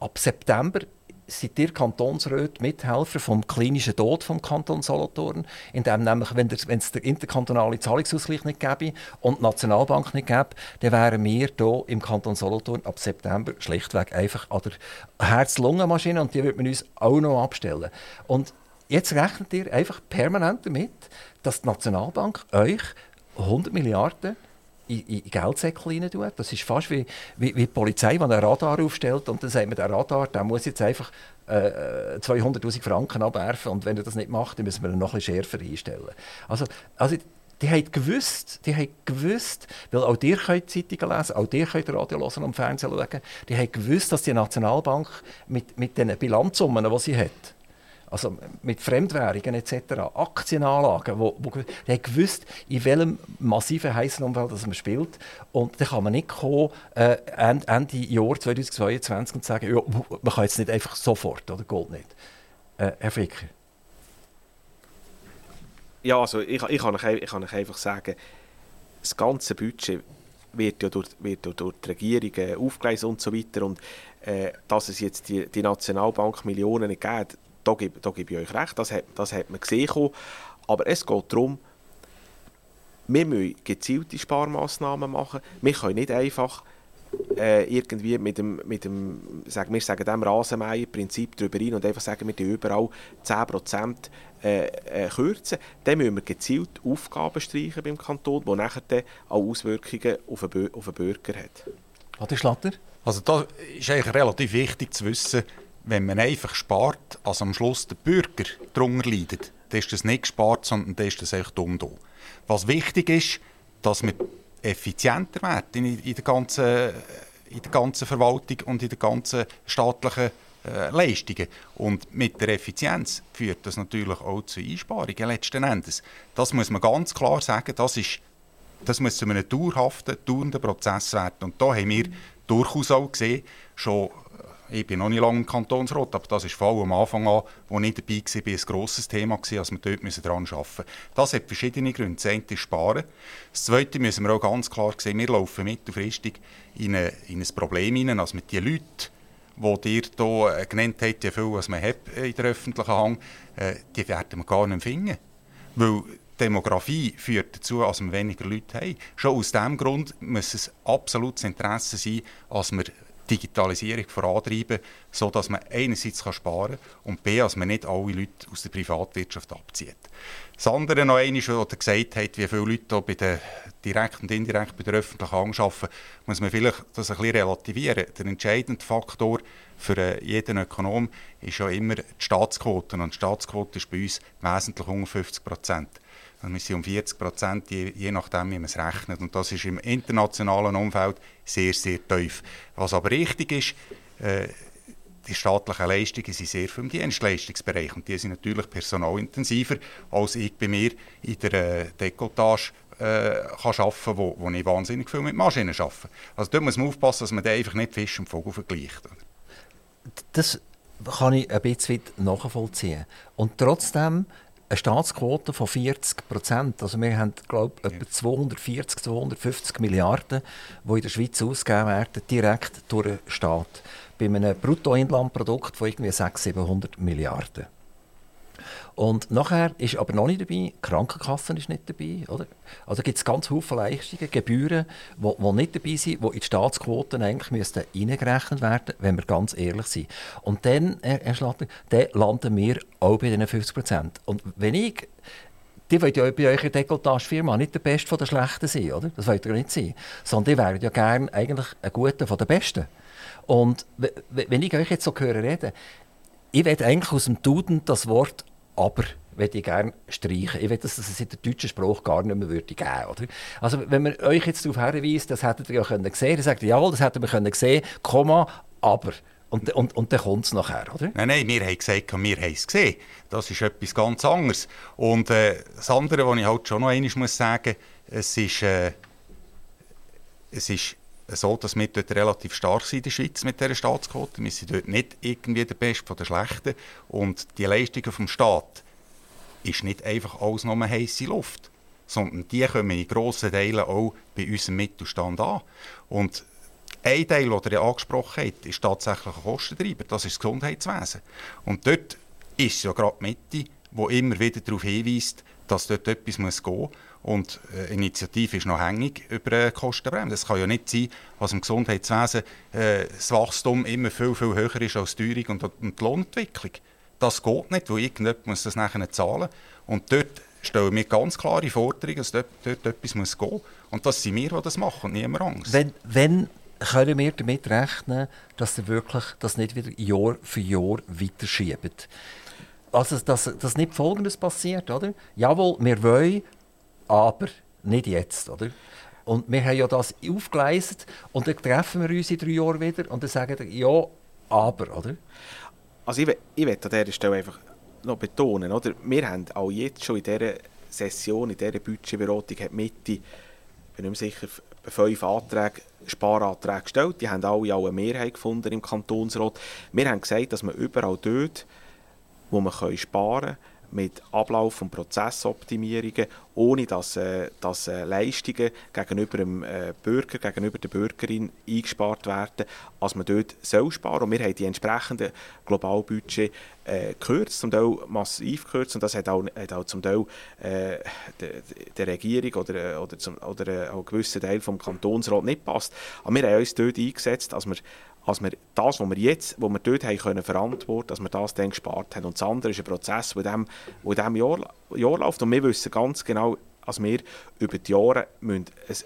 ab September seid ihr Kantonsräte Mithelfer vom klinischen Tod vom Kanton Solothurn, indem nämlich, wenn es der interkantonale Zahlungsausgleich nicht gäbe und die Nationalbank nicht gäbe, dann wären wir hier im Kanton Solothurn ab September schlichtweg einfach an der Herz-Lungen-Maschine und die wird man uns auch noch abstellen. Und jetzt rechnet ihr einfach permanent damit, dass die Nationalbank euch 100 Milliarden in, in Geldsäcke rein. Das ist fast wie, wie, wie die Polizei, die einen Radar aufstellt und dann sagt man, der Radar der muss jetzt einfach äh, 200'000 Franken abwerfen und wenn er das nicht macht, dann müssen wir ihn noch ein schärfer einstellen. Also, also die haben gewusst, die haben gewusst, weil auch ihr könnt Zeitungen lesen, auch ihr könnt Radio hören und Fernsehen schauen, die haben gewusst, dass die Nationalbank mit, mit den Bilanzsummen, die sie hat, also mit Fremdwährungen etc., Aktienanlagen, wo, wo haben gewusst, in welchem massiven heißen Umfeld das man spielt. Und da kann man nicht kommen, äh, Ende, Ende Jahr 2022 und sagen, ja, man kann jetzt nicht einfach sofort, oder geht nicht. Äh, Herr Fricker. Ja, also ich, ich, kann euch, ich kann euch einfach sagen, das ganze Budget wird ja durch, wird durch die Regierung aufgeleistet und so weiter. Und äh, dass es jetzt die, die Nationalbank Millionen nicht gibt, da gebe, da gebe ich euch recht, das hat, das hat man gesehen. Aber es geht darum, wir müssen gezielte Sparmaßnahmen machen. Wir können nicht einfach äh, irgendwie mit dem, mit dem sagen, wir sagen dem Rasenmäher-Prinzip drüber rein und einfach sagen, wir überall 10% äh, äh, kürzen, dann müssen wir gezielt Aufgaben streichen beim Kanton, die nachher dann auch Auswirkungen auf den, auf den Bürger hat. Adi Schlatter? Also da ist eigentlich relativ wichtig zu wissen, wenn man einfach spart, also am Schluss der Bürger darunter leidet, dann ist das nicht gespart, sondern dann ist das echt dumm da. Was wichtig ist, dass wir effizienter werden in, in, der, ganzen, in der ganzen Verwaltung und in den ganzen staatlichen äh, Leistungen. Und mit der Effizienz führt das natürlich auch zu Einsparungen letzten Endes. Das muss man ganz klar sagen, das, ist, das muss zu einem dauerhaften, dauernden Prozess werden. Und da haben wir durchaus auch gesehen, schon ich bin noch nicht lange im Kantonsrat, aber das ist vor allem am Anfang an, wo ich dabei war, ein grosses Thema, als wir dort daran arbeiten müssen. Das hat verschiedene Gründe. Das eine ist Sparen. Das Zweite müssen wir auch ganz klar sehen, wir laufen mittelfristig in, eine, in ein Problem hinein, also mit den Leuten, die ihr hier äh, genannt habt, wie viel was man hat in der öffentlichen Hand, äh, die werden wir gar nicht finden. Weil Demografie führt dazu, dass wir weniger Leute haben. Schon aus diesem Grund muss es absolutes Interesse sein, dass wir Digitalisierung vorantreiben, sodass man einerseits sparen kann und b, dass man nicht alle Leute aus der Privatwirtschaft abzieht. Das andere noch einmal, was er gesagt hat, wie viele Leute bei der direkt und indirekt bei der öffentlichen Hand arbeiten, muss man vielleicht das ein bisschen relativieren. Der entscheidende Faktor für äh, jeden Ökonom ist ja immer die Staatsquote. Und die Staatsquote ist bei uns wesentlich unter 50 Prozent. Wir sind um 40 Prozent, je, je, nachdem, wie man es rechnet. Und das ist im internationalen Umfeld sehr, sehr tief. Was aber richtig ist, äh, die staatlichen Leistungen sind sehr viel im Dienstleistungsbereich und die sind natürlich personalintensiver, als ich bei mir in der äh, Dekolletage äh, kann arbeiten wo, wo ich wahnsinnig viel mit Maschinen arbeite. Also dort muss man aufpassen, dass man da einfach nicht Fisch und Vogel vergleicht. Das kann ich ein bisschen nachvollziehen. Und trotzdem eine Staatsquote von 40 Prozent. Also wir haben, glaube ich, etwa 240, 250 Milliarden, die in der Schweiz ausgegeben werden, direkt durch den Staat. Bei einem Bruttoinlandprodukt von irgendwie 600, 700 Milliarden. Und nachher ist aber noch nicht dabei, die Krankenkasse ist nicht dabei. Oder? Also gibt es ganz viele Leistungen, Gebühren, die, nicht dabei sind, die in die Staatsquoten eigentlich müssten eingerechnet werden wenn wir ganz ehrlich sind. Und dann, Herr Schlatter, dann landen wir auch bei diesen 50 Prozent. Und wenn ich die wollen ja bei eurer Dekolletage-Firma nicht der Beste von der Schlechten sein, oder? Das wollt ihr nicht sein. Sondern die wären ja gerne eigentlich ein Guter von der Besten. Und wenn ich euch jetzt so höre reden, ich will eigentlich aus dem Duden das Wort aber würde ich gerne streichen. Ich will, dass es in der deutschen Sprache gar nicht mehr würde geben würde. Also wenn man euch jetzt darauf hinweist, das hättet ihr ja können sehen, dann sagt ihr, jawohl, das hätten wir können sehen, Komma, aber. Und, und, und dann kommt es nachher, oder? Nein, nein, wir haben gesagt, wir haben es gesehen. Das ist etwas ganz anderes. Und äh, das andere, was ich halt schon noch einmal muss sagen es ist, äh, es ist so, dass wir dort relativ stark sind in der Schweiz mit dieser Staatsquote. Wir sind dort nicht irgendwie der Beste von der Schlechten. Und die Leistungen vom Staat ist nicht einfach alles nur heiße Luft, sondern die kommen in grossen Teilen auch bei unserem Mittelstand an. Und ein Teil, den ihr angesprochen habt, ist tatsächlich ein Kostentreiber. Das ist das Gesundheitswesen. Und dort ist ja gerade die Mitte, die immer wieder darauf hinweist, dass dort etwas gehen muss. Und äh, Initiative ist noch hängig über äh, Kostenbremse. Es kann ja nicht sein, dass im Gesundheitswesen äh, das Wachstum immer viel, viel höher ist als die Teuerung und, und die Lohnentwicklung. Das geht nicht, weil irgendjemand muss das nachher zahlen Und dort stellen wir ganz klare Forderungen, dass dort, dort etwas muss gehen muss. Und das sind wir, die das machen und niemand Angst. Wenn, wenn können wir damit rechnen, dass ihr wirklich das nicht wieder Jahr für Jahr weiterschiebt? Also, dass, dass nicht Folgendes passiert, oder? Jawohl, wir wollen aber nicht jetzt, oder? Und wir haben ja das aufgeleistet und dann treffen wir uns in drei Jahren wieder und dann sagen wir, ja, aber, oder? Also ich, ich möchte an dieser Stelle einfach noch betonen, oder? wir haben auch jetzt schon in dieser Session, in dieser Budgetberatung, hat Mitte, ich bin nicht sicher, fünf Anträge, Sparanträge gestellt. Die haben alle auch eine Mehrheit gefunden im Kantonsrat. Wir haben gesagt, dass man überall dort, wo man sparen kann, mit Ablauf- und Prozessoptimierungen, ohne dass, äh, dass äh, Leistungen gegenüber dem äh, Bürger, gegenüber der Bürgerin eingespart werden, als man dort soll sparen. Und wir haben die entsprechenden Globalbudget äh, gekürzt, zum Teil massiv gekürzt und das hat auch, hat auch zum Teil äh, der, der Regierung oder, oder, zum, oder äh, auch gewissen Teil vom Kantonsrat nicht passt. Aber wir haben uns dort eingesetzt, dass wir als wir das, was wir jetzt, was wir dort haben können verantworten, dass wir das dann gespart haben. Und das andere ist ein Prozess, der in diesem, Jahr, Jahr läuft. Und wir wissen ganz genau, als wir über die Jahre ein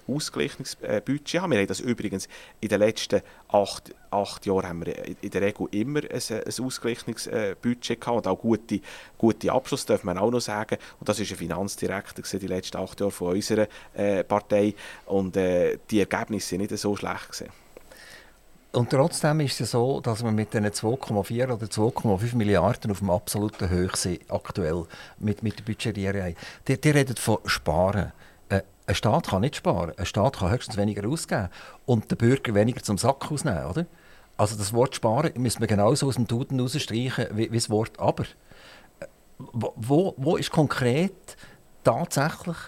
ausgeglichenes äh, Budget haben. Wir haben das übrigens in den letzten acht, acht Jahren haben wir in der Regel immer ein, ein ausgeglichenes äh, gehabt und auch gute, gute Abschluss, darf man auch noch sagen. Und das ist ein Finanzdirektor die letzten acht Jahre von unserer äh, Partei und äh, die Ergebnisse sind nicht so schlecht gewesen. Und trotzdem ist es so, dass wir mit diesen 2,4 oder 2,5 Milliarden auf dem absoluten Höch sind, aktuell, mit, mit der Budgetierung. Die, die reden von Sparen. Äh, ein Staat kann nicht sparen. Ein Staat kann höchstens weniger ausgeben und der Bürger weniger zum Sack ausnehmen, oder? Also das Wort Sparen müssen wir genauso aus dem Duden rausstreichen wie, wie das Wort Aber. Äh, wo, wo ist konkret tatsächlich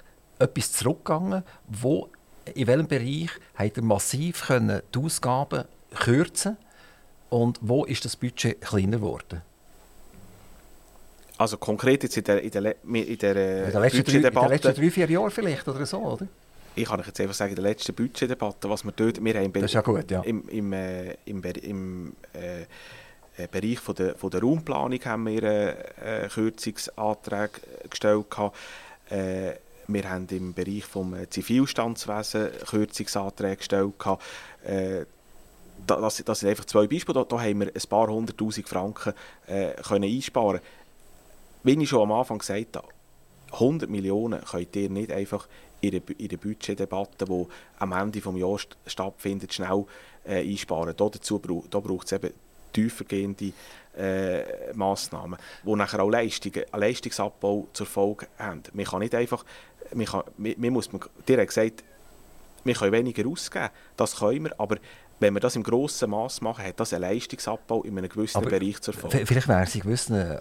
etwas zurückgegangen? Wo, in welchem Bereich hat er massiv können die Ausgaben kürzen und wo ist das Budget kleiner geworden? Also konkret jetzt in der, in der, in der, äh, in der letzten, drei, in letzten drei, vier Jahren vielleicht oder so, oder? Ich kann jetzt einfach sagen, in der letzten Budgetdebatte, was wir dort, wir haben das ist ja gut, ja. im, im, äh, im, im äh, äh, Bereich von der, von der Raumplanung haben wir äh, Kürzungsanträge gestellt. Äh, wir haben im Bereich des Zivilstandswesen Kürzungsanträge gestellt. Äh, das, das sind einfach zwei Beispiele. Da, da haben wir ein paar hunderttausend Franken äh, können einsparen Wie ich schon am Anfang gesagt habe, 100 Millionen könnt ihr nicht einfach in der, der Budgetdebatte, die am Ende des Jahres stattfindet, schnell äh, einsparen. Da, dazu da braucht es tiefergehende äh, Massnahmen, die nachher auch Leistungen, Leistungsabbau zur Folge haben. Man kann nicht einfach, man muss, man, dir hat gesagt, wir können weniger ausgeben, das können wir, aber wenn wir das im grossen Maß machen, hat das einen Leistungsabbau in einem gewissen Aber Bereich zur Folge. Vielleicht wäre es in gewissen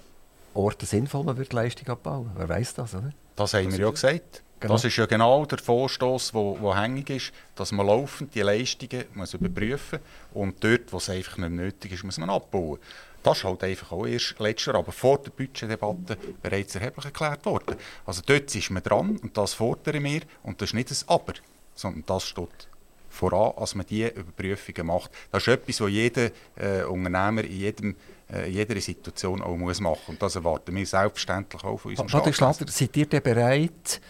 Orten sinnvoll, man würde Leistung abbauen. Wer weiß das, oder? Das haben das wir ja gesagt. Genau. Das ist ja genau der Vorstoß, der hängig ist, dass man laufend die Leistungen muss überprüfen muss und dort, wo es einfach nicht nötig ist, muss man abbauen. Das ist halt einfach auch erst letztes Jahr, aber vor der Budgetdebatte bereits erheblich erklärt worden. Also dort ist man dran und das fordern wir und das ist nicht ein Aber, sondern das steht voran, als man diese Überprüfungen macht. Das ist etwas, was jeder äh, Unternehmer in jedem äh, jeder Situation auch muss machen Und das erwarten wir selbstverständlich auch von unserem Patrick Schlatter, seid ihr denn bereit,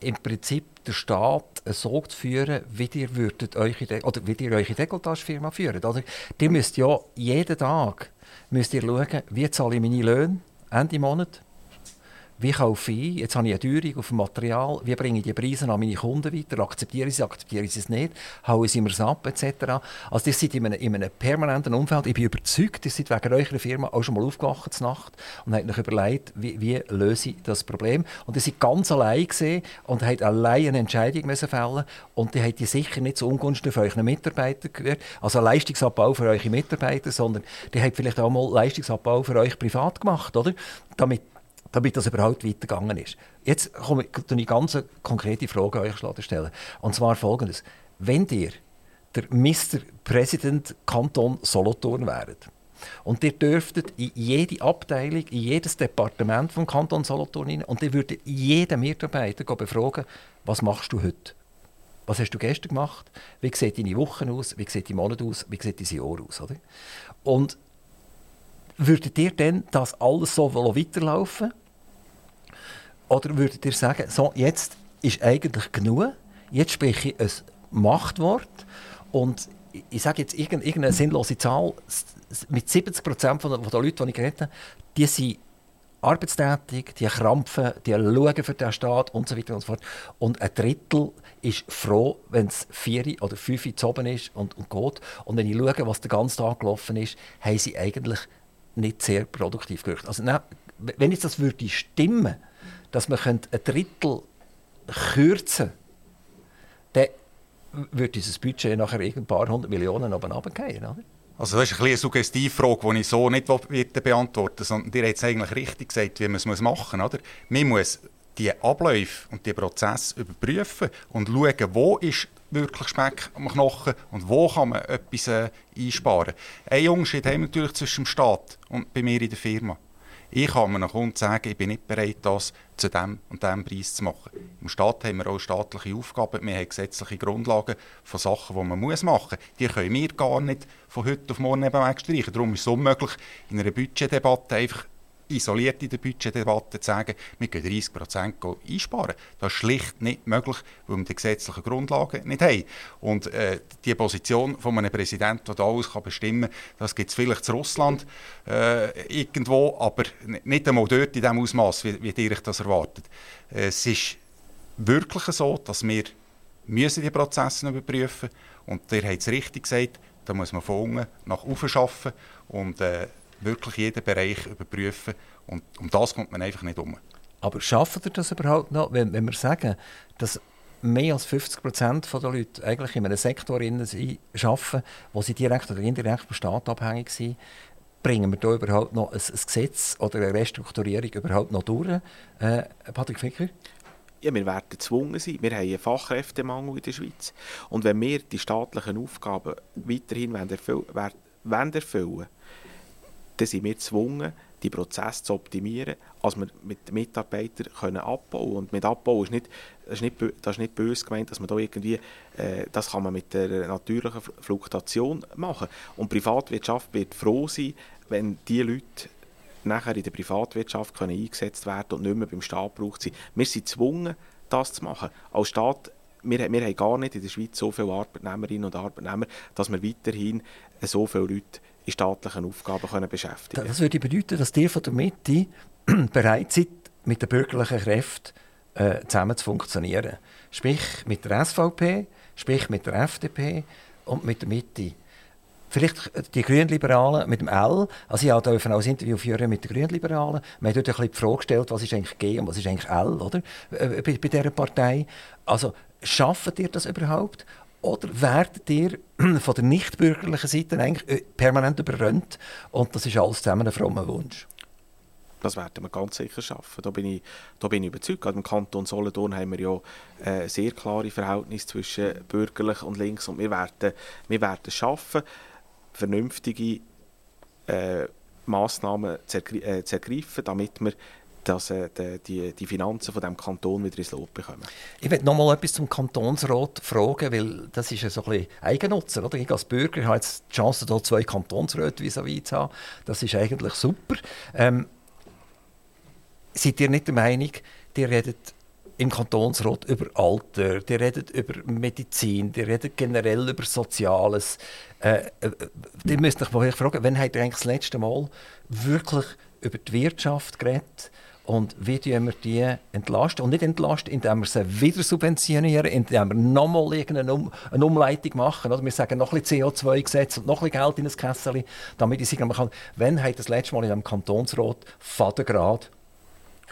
im Prinzip den Staat so zu führen, wie ihr, würdet euch oder wie ihr eure Dekolletage-Firma führt? Oder ihr müsst ja jeden Tag müsst ihr schauen, wie zahle ich meine Löhne Ende Monat, wie kaufe ich Jetzt habe ich eine Teuerung auf dem Material. Wie bringe ich die Preise an meine Kunden weiter? Akzeptiere ich sie, akzeptiere ich sie nicht? Haue sie mir ab, etc. Also ihr seid in einem, in einem permanenten Umfeld. Ich bin überzeugt, ihr seid wegen eurer Firma auch schon mal aufgewacht Nacht und habt euch überlegt, wie, wie löse ich das Problem. Und ihr seid ganz allein gesehen und habt allein eine Entscheidung müssen fällen und ihr habt die sicher nicht zu Ungunsten für eure Mitarbeiter gehört. Also Leistungsabbau für eure Mitarbeiter, sondern ihr habt vielleicht auch mal Leistungsabbau für euch privat gemacht, oder? Damit damit das überhaupt weitergegangen ist. Jetzt komme ich ganz konkrete Frage an euch stellen. Und zwar folgendes. Wenn ihr der Mr. President Kanton Solothurn wäret und ihr dürftet in jede Abteilung, in jedes Departement vom Kanton Solothurn rein und ihr würdet jeden Mitarbeiter befragen, was machst du heute? Was hast du gestern gemacht? Wie sieht deine Woche aus? Wie sieht dein Monat aus? Wie sieht dein Jahr aus? Oder? Und würdet ihr dann das alles so weiterlaufen oder würdet ihr sagen, so, jetzt ist eigentlich genug, jetzt spreche ich ein Machtwort und ich sage jetzt irgendeine sinnlose Zahl, mit 70 Prozent der Leute, die ich geredet habe, die sind arbeitstätig, die krampfen, die schauen für den Staat und so weiter und so fort. Und ein Drittel ist froh, wenn es vier oder fünf zu oben ist und, und geht. Und wenn ich schaue, was den ganzen Tag gelaufen ist, haben sie eigentlich nicht sehr produktiv gewirkt. Also, nein, wenn jetzt das würde stimmen, dass man ein Drittel kürzen könnte, dann würde dieses Budget nachher ein paar hundert Millionen oben runtergehen. Oder? Also das ist ein eine Suggestivfrage, die ich so nicht beantworten will, sondern ihr habt es eigentlich richtig gesagt, wie man es machen muss. Oder? Man muss die Abläufe und die Prozesse überprüfen und schauen, wo ist wirklich Speck am Knochen und wo kann man etwas äh, einsparen. Ein Unterschied haben wir natürlich zwischen dem Staat und bei mir in der Firma. Ich kann einem Kunden sagen, ich bin nicht bereit, das zu dem und dem Preis zu machen. Im Staat haben wir auch staatliche Aufgaben, wir haben gesetzliche Grundlagen von Sachen, die man muss machen muss. Die können wir gar nicht von heute auf morgen eben wegstreichen. Darum ist es unmöglich, in einer Budgetdebatte einfach isoliert in der Budgetdebatte zu sagen, wir können 30 Prozent einsparen. Das ist schlicht nicht möglich, weil wir die gesetzlichen Grundlagen nicht haben. Und äh, die Position von einem Präsidenten, der da alles kann bestimmen kann, das gibt es vielleicht zu Russland äh, irgendwo, aber nicht einmal dort in dem Ausmaß, wie, wie ihr das erwartet. Äh, es ist wirklich so, dass wir müssen die Prozesse überprüfen und ihr habt es richtig gesagt, da muss man von unten nach oben arbeiten und äh, wirklich jeden Bereich überprüfen. Und um das kommt man einfach nicht um. Aber schaffen ihr das überhaupt noch, wenn, wenn wir sagen, dass mehr als 50 Prozent der Leute eigentlich in einem Sektor arbeiten, wo sie direkt oder indirekt vom Staat abhängig sind? Bringen wir da überhaupt noch ein, ein Gesetz oder eine Restrukturierung überhaupt noch durch? Äh, Patrick Ficker? Ja, wir werden gezwungen sein. Wir haben einen Fachkräftemangel in der Schweiz. Und wenn wir die staatlichen Aufgaben weiterhin erfüllen wollen, erfüllen dann sind wir gezwungen, die Prozesse zu optimieren, als wir mit Mitarbeitern können abbauen Und mit Abbau ist nicht, ist nicht, das ist nicht böse gemeint, dass man da irgendwie, äh, das kann man mit der natürlichen Fluktuation machen. Und die Privatwirtschaft wird froh sein, wenn die Leute nachher in der Privatwirtschaft können eingesetzt werden und nicht mehr beim Staat braucht sind. Wir sind gezwungen, das zu machen. Als Staat wir, wir haben gar nicht in der Schweiz so viele Arbeitnehmerinnen und Arbeitnehmer, dass wir weiterhin so viele Leute in staatlichen Aufgaben können beschäftigen können. Das würde bedeuten, dass ihr von der Mitte bereit seid, mit den bürgerlichen Kräften äh, zusammen zu funktionieren. Sprich mit der SVP, sprich mit der FDP und mit der Mitte. Vielleicht die Grünliberalen mit dem L. Also ich durfte auch ein Interview führen mit den Grünliberalen. Man hat dort ein bisschen die Frage gestellt, was ist eigentlich G und was ist eigentlich L, oder? Äh, bei, bei dieser Partei. Also schafft ihr das überhaupt? Oder werdet ihr von der nichtbürgerlichen Seite eigentlich äh, permanent überrannt und das ist alles zusammen ein frommer Wunsch? Das werden wir ganz sicher schaffen. Da bin ich, da bin ich überzeugt. Gerade im Kanton Solothurn haben wir ja äh, sehr klare Verhältnisse zwischen bürgerlich und links und wir werden, wir werden schaffen, vernünftige äh, Massnahmen zu, äh, zu ergreifen, damit wir dass äh, die, die Finanzen von dem Kanton wieder ins Lot bekommen. Ich möchte noch mal etwas zum Kantonsrat fragen, weil das ist ja so ein bisschen Eigennutzer. Oder? Ich als Bürger habe jetzt die Chance, hier zwei Kantonsräte vis à zu haben. Das ist eigentlich super. Ähm, seid ihr nicht der Meinung, ihr redet im Kantonsrat über Alter, die redet über Medizin, die redet generell über Soziales. Äh, äh, die müsst euch mal fragen, wann habt ihr eigentlich das letzte Mal wirklich über die Wirtschaft geredet? Und wie tun wir die entlasten? Und nicht entlasten, indem wir sie wieder subventionieren, indem wir nochmal eine, um eine Umleitung machen. Oder wir sagen, noch ein bisschen CO2-Gesetz und noch ein bisschen Geld in das Kessel, damit ich sagen kann, wenn hat das letzte Mal in einem Kantonsrat Fadengrad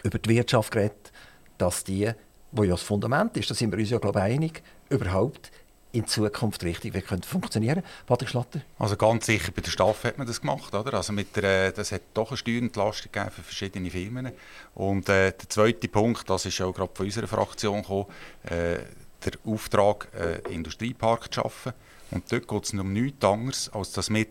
über die Wirtschaft geredet, dass die, wo ja das Fundament ist, da sind wir uns ja glaube ich einig, überhaupt in Zukunft richtig wie könnte funktionieren Patrick Schlatter? Also ganz sicher, bei der Staff hat man das gemacht. Oder? Also mit der, äh, das hat doch eine Steuerentlastung gegeben für verschiedene Firmen. Und äh, der zweite Punkt, das ist auch gerade von unserer Fraktion gekommen, äh, der Auftrag, äh, Industriepark zu schaffen. Und dort geht es um nichts anderes, als dass wir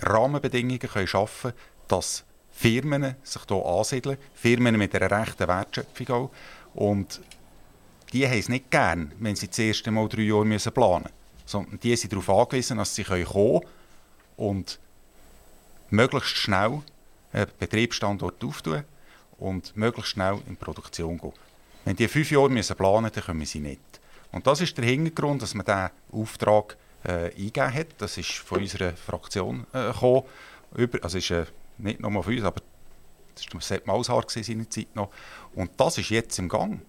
Rahmenbedingungen können schaffen können, dass Firmen sich hier ansiedeln, Firmen mit einer rechten Wertschöpfung auch. Und die haben es nicht gern, wenn sie das erste Mal drei Jahre planen müssen. Sondern die sind darauf angewiesen, dass sie kommen können und möglichst schnell einen Betriebsstandort auftun und möglichst schnell in Produktion gehen. Wenn die fünf Jahre planen müssen, dann können sie nicht. Und das ist der Hintergrund, dass man diesen Auftrag äh, eingegeben hat. Das ist von unserer Fraktion äh, gekommen. Über, also ist, äh, nicht nur von uns, aber das war seiner Zeit noch. Und das ist jetzt im Gang.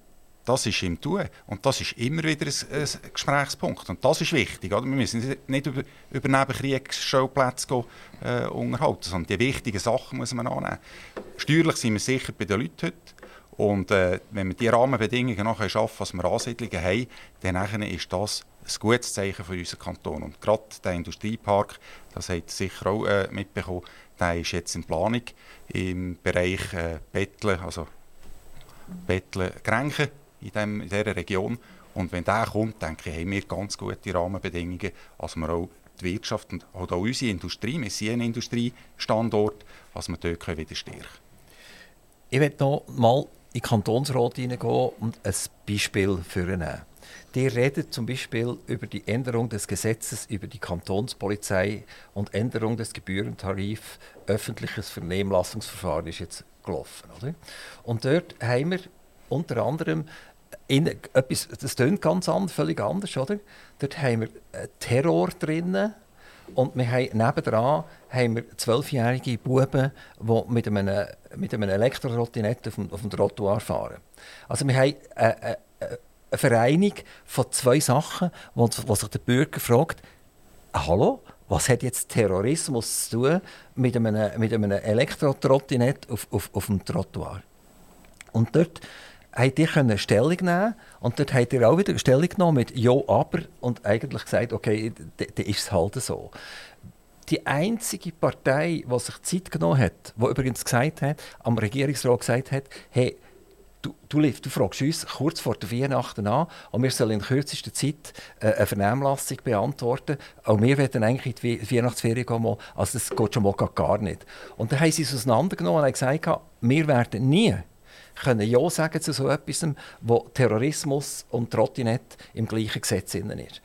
Das ist im Tun. Und das ist immer wieder ein, ein Gesprächspunkt. Und das ist wichtig. Oder? Wir müssen nicht über, über Nebenkriegsschauplätze äh, unterhalten, sondern die wichtigen Sachen muss man annehmen. Steuerlich sind wir sicher bei den Leuten heute. Und äh, wenn wir die Rahmenbedingungen noch schaffen, was wir Ansiedlungen haben, dann ist das ein gutes Zeichen für unseren Kanton. Und gerade der Industriepark, das habt ihr sicher auch äh, mitbekommen, der ist jetzt in Planung im Bereich äh, Betteln, also Betteln, Grenchen in, dem, in dieser Region. Und wenn der kommt, denke ich, haben wir ganz gute Rahmenbedingungen, dass wir auch die Wirtschaft und auch unsere Industrie, wir sind ein Industriestandort, dass wir dort wieder stärken können. Ich möchte noch mal in den Kantonsrat hineingehen und ein Beispiel führen. Die redet zum Beispiel über die Änderung des Gesetzes über die Kantonspolizei und Änderung des Gebührentarifs. Öffentliches Vernehmlassungsverfahren ist jetzt gelaufen. Oder? Und dort haben wir unter anderem in etwas, das klingt ganz anders, völlig anders, oder? Dort haben wir Terror drinnen und wir haben nebendran haben wir zwölfjährige Buben, die mit einem, mit einem Elektrorottinett auf dem, auf dem Trottoir fahren. Also wir haben eine, eine, eine Vereinigung von zwei Sachen, wo, wo sich der Bürger fragt, hallo, was hat jetzt Terrorismus zu tun mit einem, mit einem Elektrotrottinett auf, auf, auf dem Trottoir? Und dort habt ihr Stellung nehmen und dort habt ihr auch wieder Stellung genommen mit «Ja, aber» und eigentlich gesagt, okay, dann ist es halt so. Die einzige Partei, die sich Zeit genommen hat, die übrigens gesagt hat, am Regierungsrat gesagt hat, hey, du, du, du fragst uns kurz vor der Weihnachten an und wir sollen in kürzester Zeit äh, eine Vernehmlassung beantworten. Auch wir werden eigentlich in die Weihnachtsferien gehen. Also das geht schon mal gar nicht. Und dann haben sie es auseinandergenommen und gesagt, wir werden nie können Ja sagen zu so etwas, wo Terrorismus und Trottinett im gleichen Gesetz ist.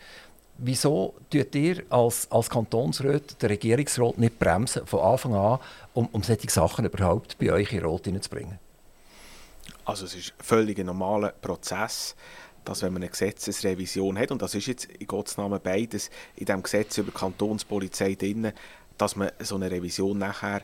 Wieso tut ihr als, als Kantonsrat den Regierungsrat nicht bremsen von Anfang an, um, um solche Sachen überhaupt bei euch in Rot hineinzubringen? Also es ist ein völlig normaler Prozess, dass wenn man eine Gesetzesrevision hat, und das ist jetzt in Gottes Namen beides in dem Gesetz über die Kantonspolizei drin, dass man so eine Revision nachher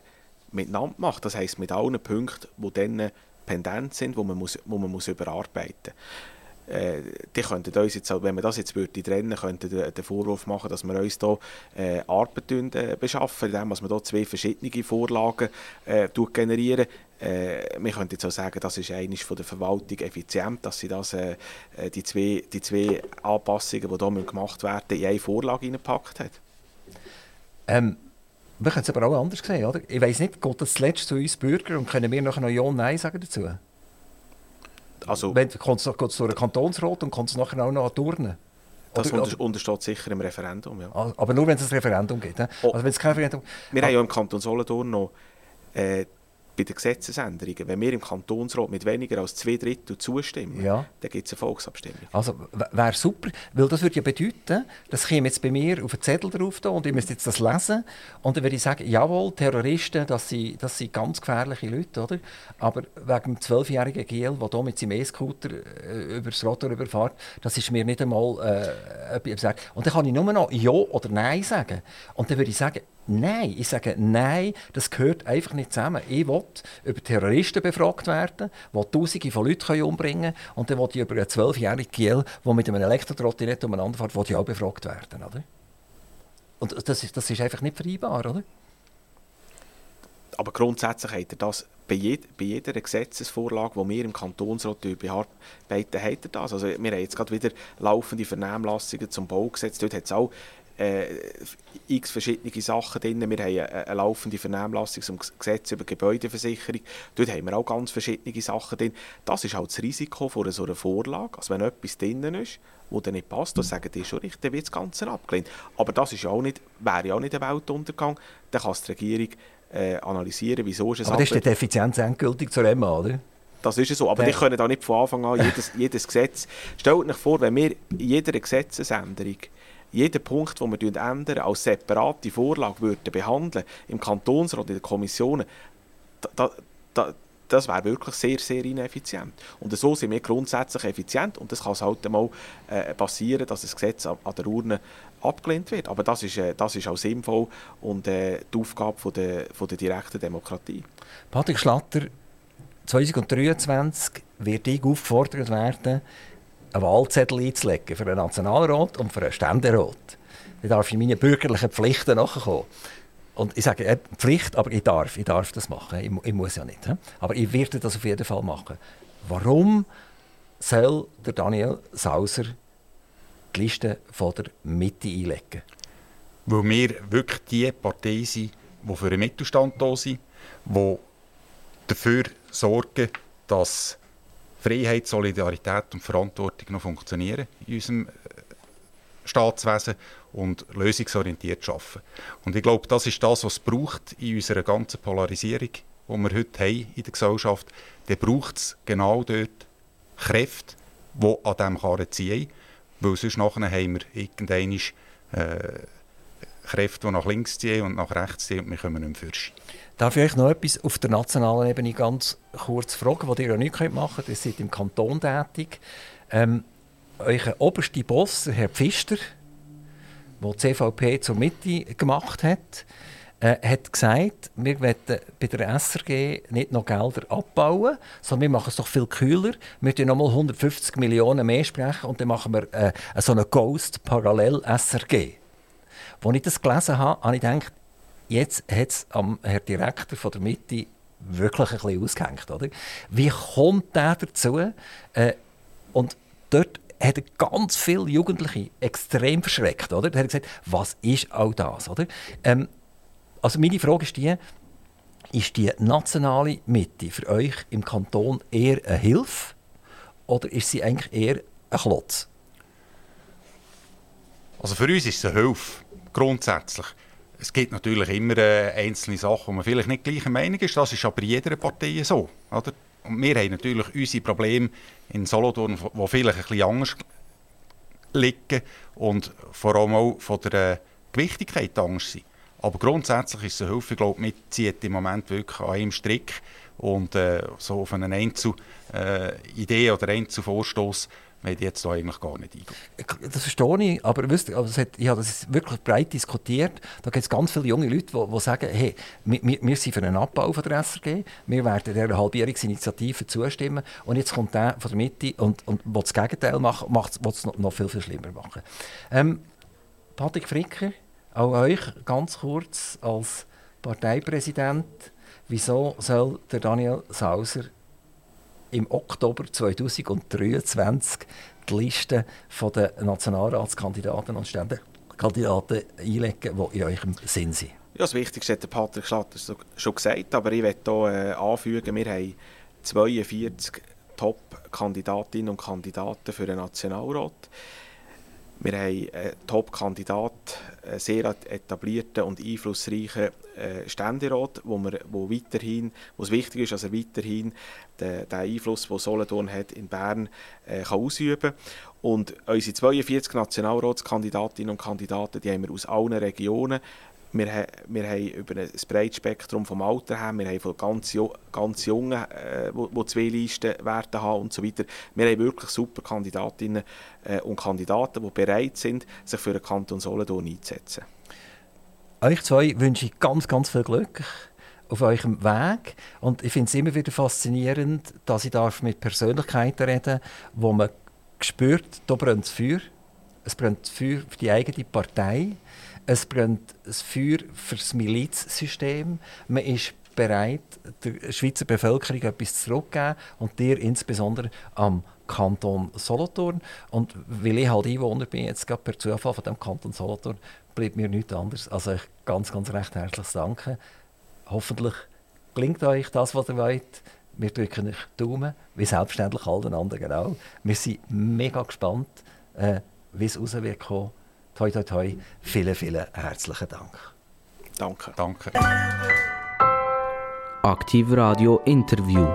miteinander macht. Das heißt mit allen Punkten, die dann pendent sind, wo man, muss, wo man muss überarbeiten muss. Äh, die könnten uns jetzt, wenn man das jetzt würde trennen könnten den Vorwurf machen, dass wir uns hier äh, Arbeit äh, beschaffen, indem wir hier zwei verschiedene Vorlagen äh, generieren. Äh, wir könnten jetzt auch sagen, das ist eines von der Verwaltung effizient, dass sie das, äh, äh, die, zwei, die zwei Anpassungen, die hier gemacht werden, in eine Vorlage hineingepackt hat. Ähm, wir können es aber auch anders sehen, oder? Ich weiss nicht, geht das zuletzt zu uns Bürger und können wir noch Ja und Nein sagen dazu? Also, Wenn, kommt es durch den Kantonsrat und kommt es nachher auch noch an Turnen? Das oder, unter, untersteht sicher im Referendum, ja. Ah, aber nur, wenn es ein Referendum gibt. Oh, also, wenn es kein Referendum... Wir ah. haben ja im Kanton Solothurn noch äh, bei den Gesetzesänderungen, wenn wir im Kantonsrat mit weniger als zwei Drittel zustimmen, ja. dann gibt es eine Volksabstimmung. Also wäre super, weil das würde ja bedeuten, das käme jetzt bei mir auf einen Zettel drauf da, und ich müsste jetzt das lesen und dann würde ich sagen, jawohl, Terroristen, das sind, das sind ganz gefährliche Leute, oder? Aber wegen dem zwölfjährigen Giel, der hier mit seinem E-Scooter äh, über das Rotor überfährt, das ist mir nicht einmal äh, Und dann kann ich nur noch Ja oder Nein sagen. Und dann würde ich sagen, Nein, ich sage nein, das gehört einfach nicht zusammen. Ich will über Terroristen befragt werden, die Tausende von Leuten umbringen können. Und dann will ich über einen zwölfjährigen Giel, der mit einem Elektrotrottinett umeinander fährt, ich auch befragt werden. Oder? Und das ist, das ist einfach nicht vereinbar, oder? Aber grundsätzlich hat er das bei, jed bei jeder Gesetzesvorlage, die wir im Kantonsrat bearbeiten, hat er das. Also wir haben jetzt gerade wieder laufende Vernehmlassungen zum Baugesetz. Dort hat es äh, x verschiedene Sachen drin. Wir haben eine, eine laufende Vernehmlassung zum Gesetz über Gebäudeversicherung. Dort haben wir auch ganz verschiedene Sachen drin. Das ist halt das Risiko von so einer Vorlage. Also wenn etwas drin ist, wo dann nicht passt, dann sagen die schon richtig, dann wird das Ganze abgelehnt. Aber das ist auch nicht, wäre ja auch nicht ein Weltuntergang. Dann kann die Regierung äh, analysieren, wieso ist es Aber das ist die Effizienz endgültig zur Emma, oder? Das ist so. Aber ja. die können da nicht von Anfang an jedes, jedes Gesetz... Stellt euch vor, wenn wir in jeder Gesetzesänderung jeden Punkt, den wir ändern, als separate Vorlage würden behandeln, im Kantonsrat, in den Kommissionen, da, da, das wäre wirklich sehr, sehr ineffizient. Und so sind wir grundsätzlich effizient und das kann es halt mal äh, passieren, dass das Gesetz an, an der Urne abgelehnt wird. Aber das ist, äh, das ist auch sinnvoll und äh, die Aufgabe von der, von der direkten Demokratie. Patrick Schlatter, 2023 wird ich aufgefordert werden, einen Wahlzettel einzulegen für einen Nationalrat und für einen Ständerat. Dann darf ich meine bürgerlichen Pflichten nachkommen. Und ich sage, Pflicht, aber ich darf, ich darf das machen. Ich, ich, muss ja nicht. Aber ich werde das auf jeden Fall machen. Warum soll der Daniel Sauser die Liste von der Mitte einlegen? Weil wir wirklich die Partei sind, die für den Mittelstand da sind, die dafür sorgen, dass Freiheit, Solidarität und Verantwortung noch funktionieren in unserem äh, Staatswesen und lösungsorientiert arbeiten. Und ich glaube, das ist das, was es braucht in unserer ganzen Polarisierung, die wir heute haben in der Gesellschaft. Dann braucht es genau dort Kräfte, die an diesem Karren ziehen. Weil sonst nachher haben wir irgendwann äh, Kräfte, die nach links ziehen und nach rechts ziehen und wir kommen nicht mehr für. Darf ich euch noch etwas auf der nationalen Ebene ganz kurz fragen, was ihr ja nicht machen könnt? Ihr seid im Kanton tätig. Ähm, euer oberster Boss, Herr Pfister, der die CVP zur Mitte gemacht hat, äh, hat gesagt, wir wollen bei der SRG nicht noch Gelder abbauen, sondern wir machen es doch viel kühler. Wir noch nochmal 150 Millionen mehr sprechen und dann machen wir äh, so eine Ghost-Parallel-SRG. Als ich das gelesen habe, habe ich gedacht, jetzt hat es am Herr Direktor von der Mitte wirklich ein bisschen ausgehängt. Oder? Wie kommt der dazu? Äh, und dort hat er ganz viele Jugendliche extrem verschreckt. Oder? Er hat gesagt, was ist all das? Oder? Ähm, also meine Frage ist die, ist die nationale Mitte für euch im Kanton eher eine Hilfe oder ist sie eigentlich eher ein Klotz? Also für uns ist es eine Hilfe, grundsätzlich. Es gibt natürlich immer äh, einzelne Sachen, wo man vielleicht nicht gleicher Meinung ist. Das ist aber in jeder Partei so. Oder? Und wir haben natürlich unsere Probleme in Solothurn, die vielleicht ein bisschen anders liegen und vor allem auch von der äh, Gewichtigkeit anders sind. Aber grundsätzlich ist es eine Hilfe. Ich glaube, wir ziehen im Moment wirklich an einem Strick und äh, so auf einen Einzelidee äh, oder Einzelvorstoß möchte ich jetzt da eigentlich gar nicht eingehen. Das verstehe ich, aber wisst, also hat, ja, das ist wirklich breit diskutiert. Da gibt es ganz viele junge Leute, die, die sagen, hey, wir, wir, sind für einen Abbau von der SRG, wir werden dieser Halbjährungsinitiative zustimmen und jetzt kommt der von der Mitte und, und will das Gegenteil machen, macht es noch, noch viel, viel schlimmer machen. Ähm, Patrick Fricker, auch euch ganz kurz als Parteipräsident. Wieso soll der Daniel Sauser im Oktober 2023 die Liste der Nationalratskandidaten und Ständekandidaten einlegen, die in eurem Sinn sind? Ja, das Wichtigste hat Patrick Schlatter schon gesagt, aber ich möchte hier äh, anfügen, wir haben 42 Top-Kandidatinnen und Kandidaten für den Nationalrat. Wir haben einen Top-Kandidat, einen sehr etablierten und einflussreichen äh, Ständerat, wo, wir, wo, weiterhin, wo es wichtig ist, dass er weiterhin den, den Einfluss, den Solothurn hat, in Bern äh, kann ausüben Und unsere 42 Nationalratskandidatinnen und Kandidaten, die haben wir aus allen Regionen. Wir, wir haben über ein breites Spektrum vom Alter her, wir haben von ganz, ganz Jungen, äh, wo, wo zwei Listen werden haben und so weiter. Wir haben wirklich super Kandidatinnen äh, und Kandidaten, die bereit sind, sich für den Kanton Solothurn einzusetzen. Euch zwei wünsche ich ganz, ganz viel Glück auf eurem Weg. Und ich finde es immer wieder faszinierend, dass ich darf mit Persönlichkeiten reden wo man spürt, da brennt Feuer. Es brennt Feuer für die eigene Partei. Es brennt das Feuer für das Milizsystem. Man ist bereit, der Schweizer Bevölkerung etwas zurückzugeben und dir insbesondere am Kanton Solothurn. Und weil ich halt Einwohner bin, jetzt gerade per Zufall von dem Kanton Solothurn, bleibt mir nichts anderes als euch ganz, ganz recht herzliches Danken. Hoffentlich gelingt euch das, was ihr wollt. Wir drücken euch Daumen, wie selbstverständlich allen anderen genau. Wir sind mega gespannt, äh, wie es raus wird. Toi, toi, toi. Vielen, vielen herzlichen Dank. Danke. Danke. Aktiv Radio Interview.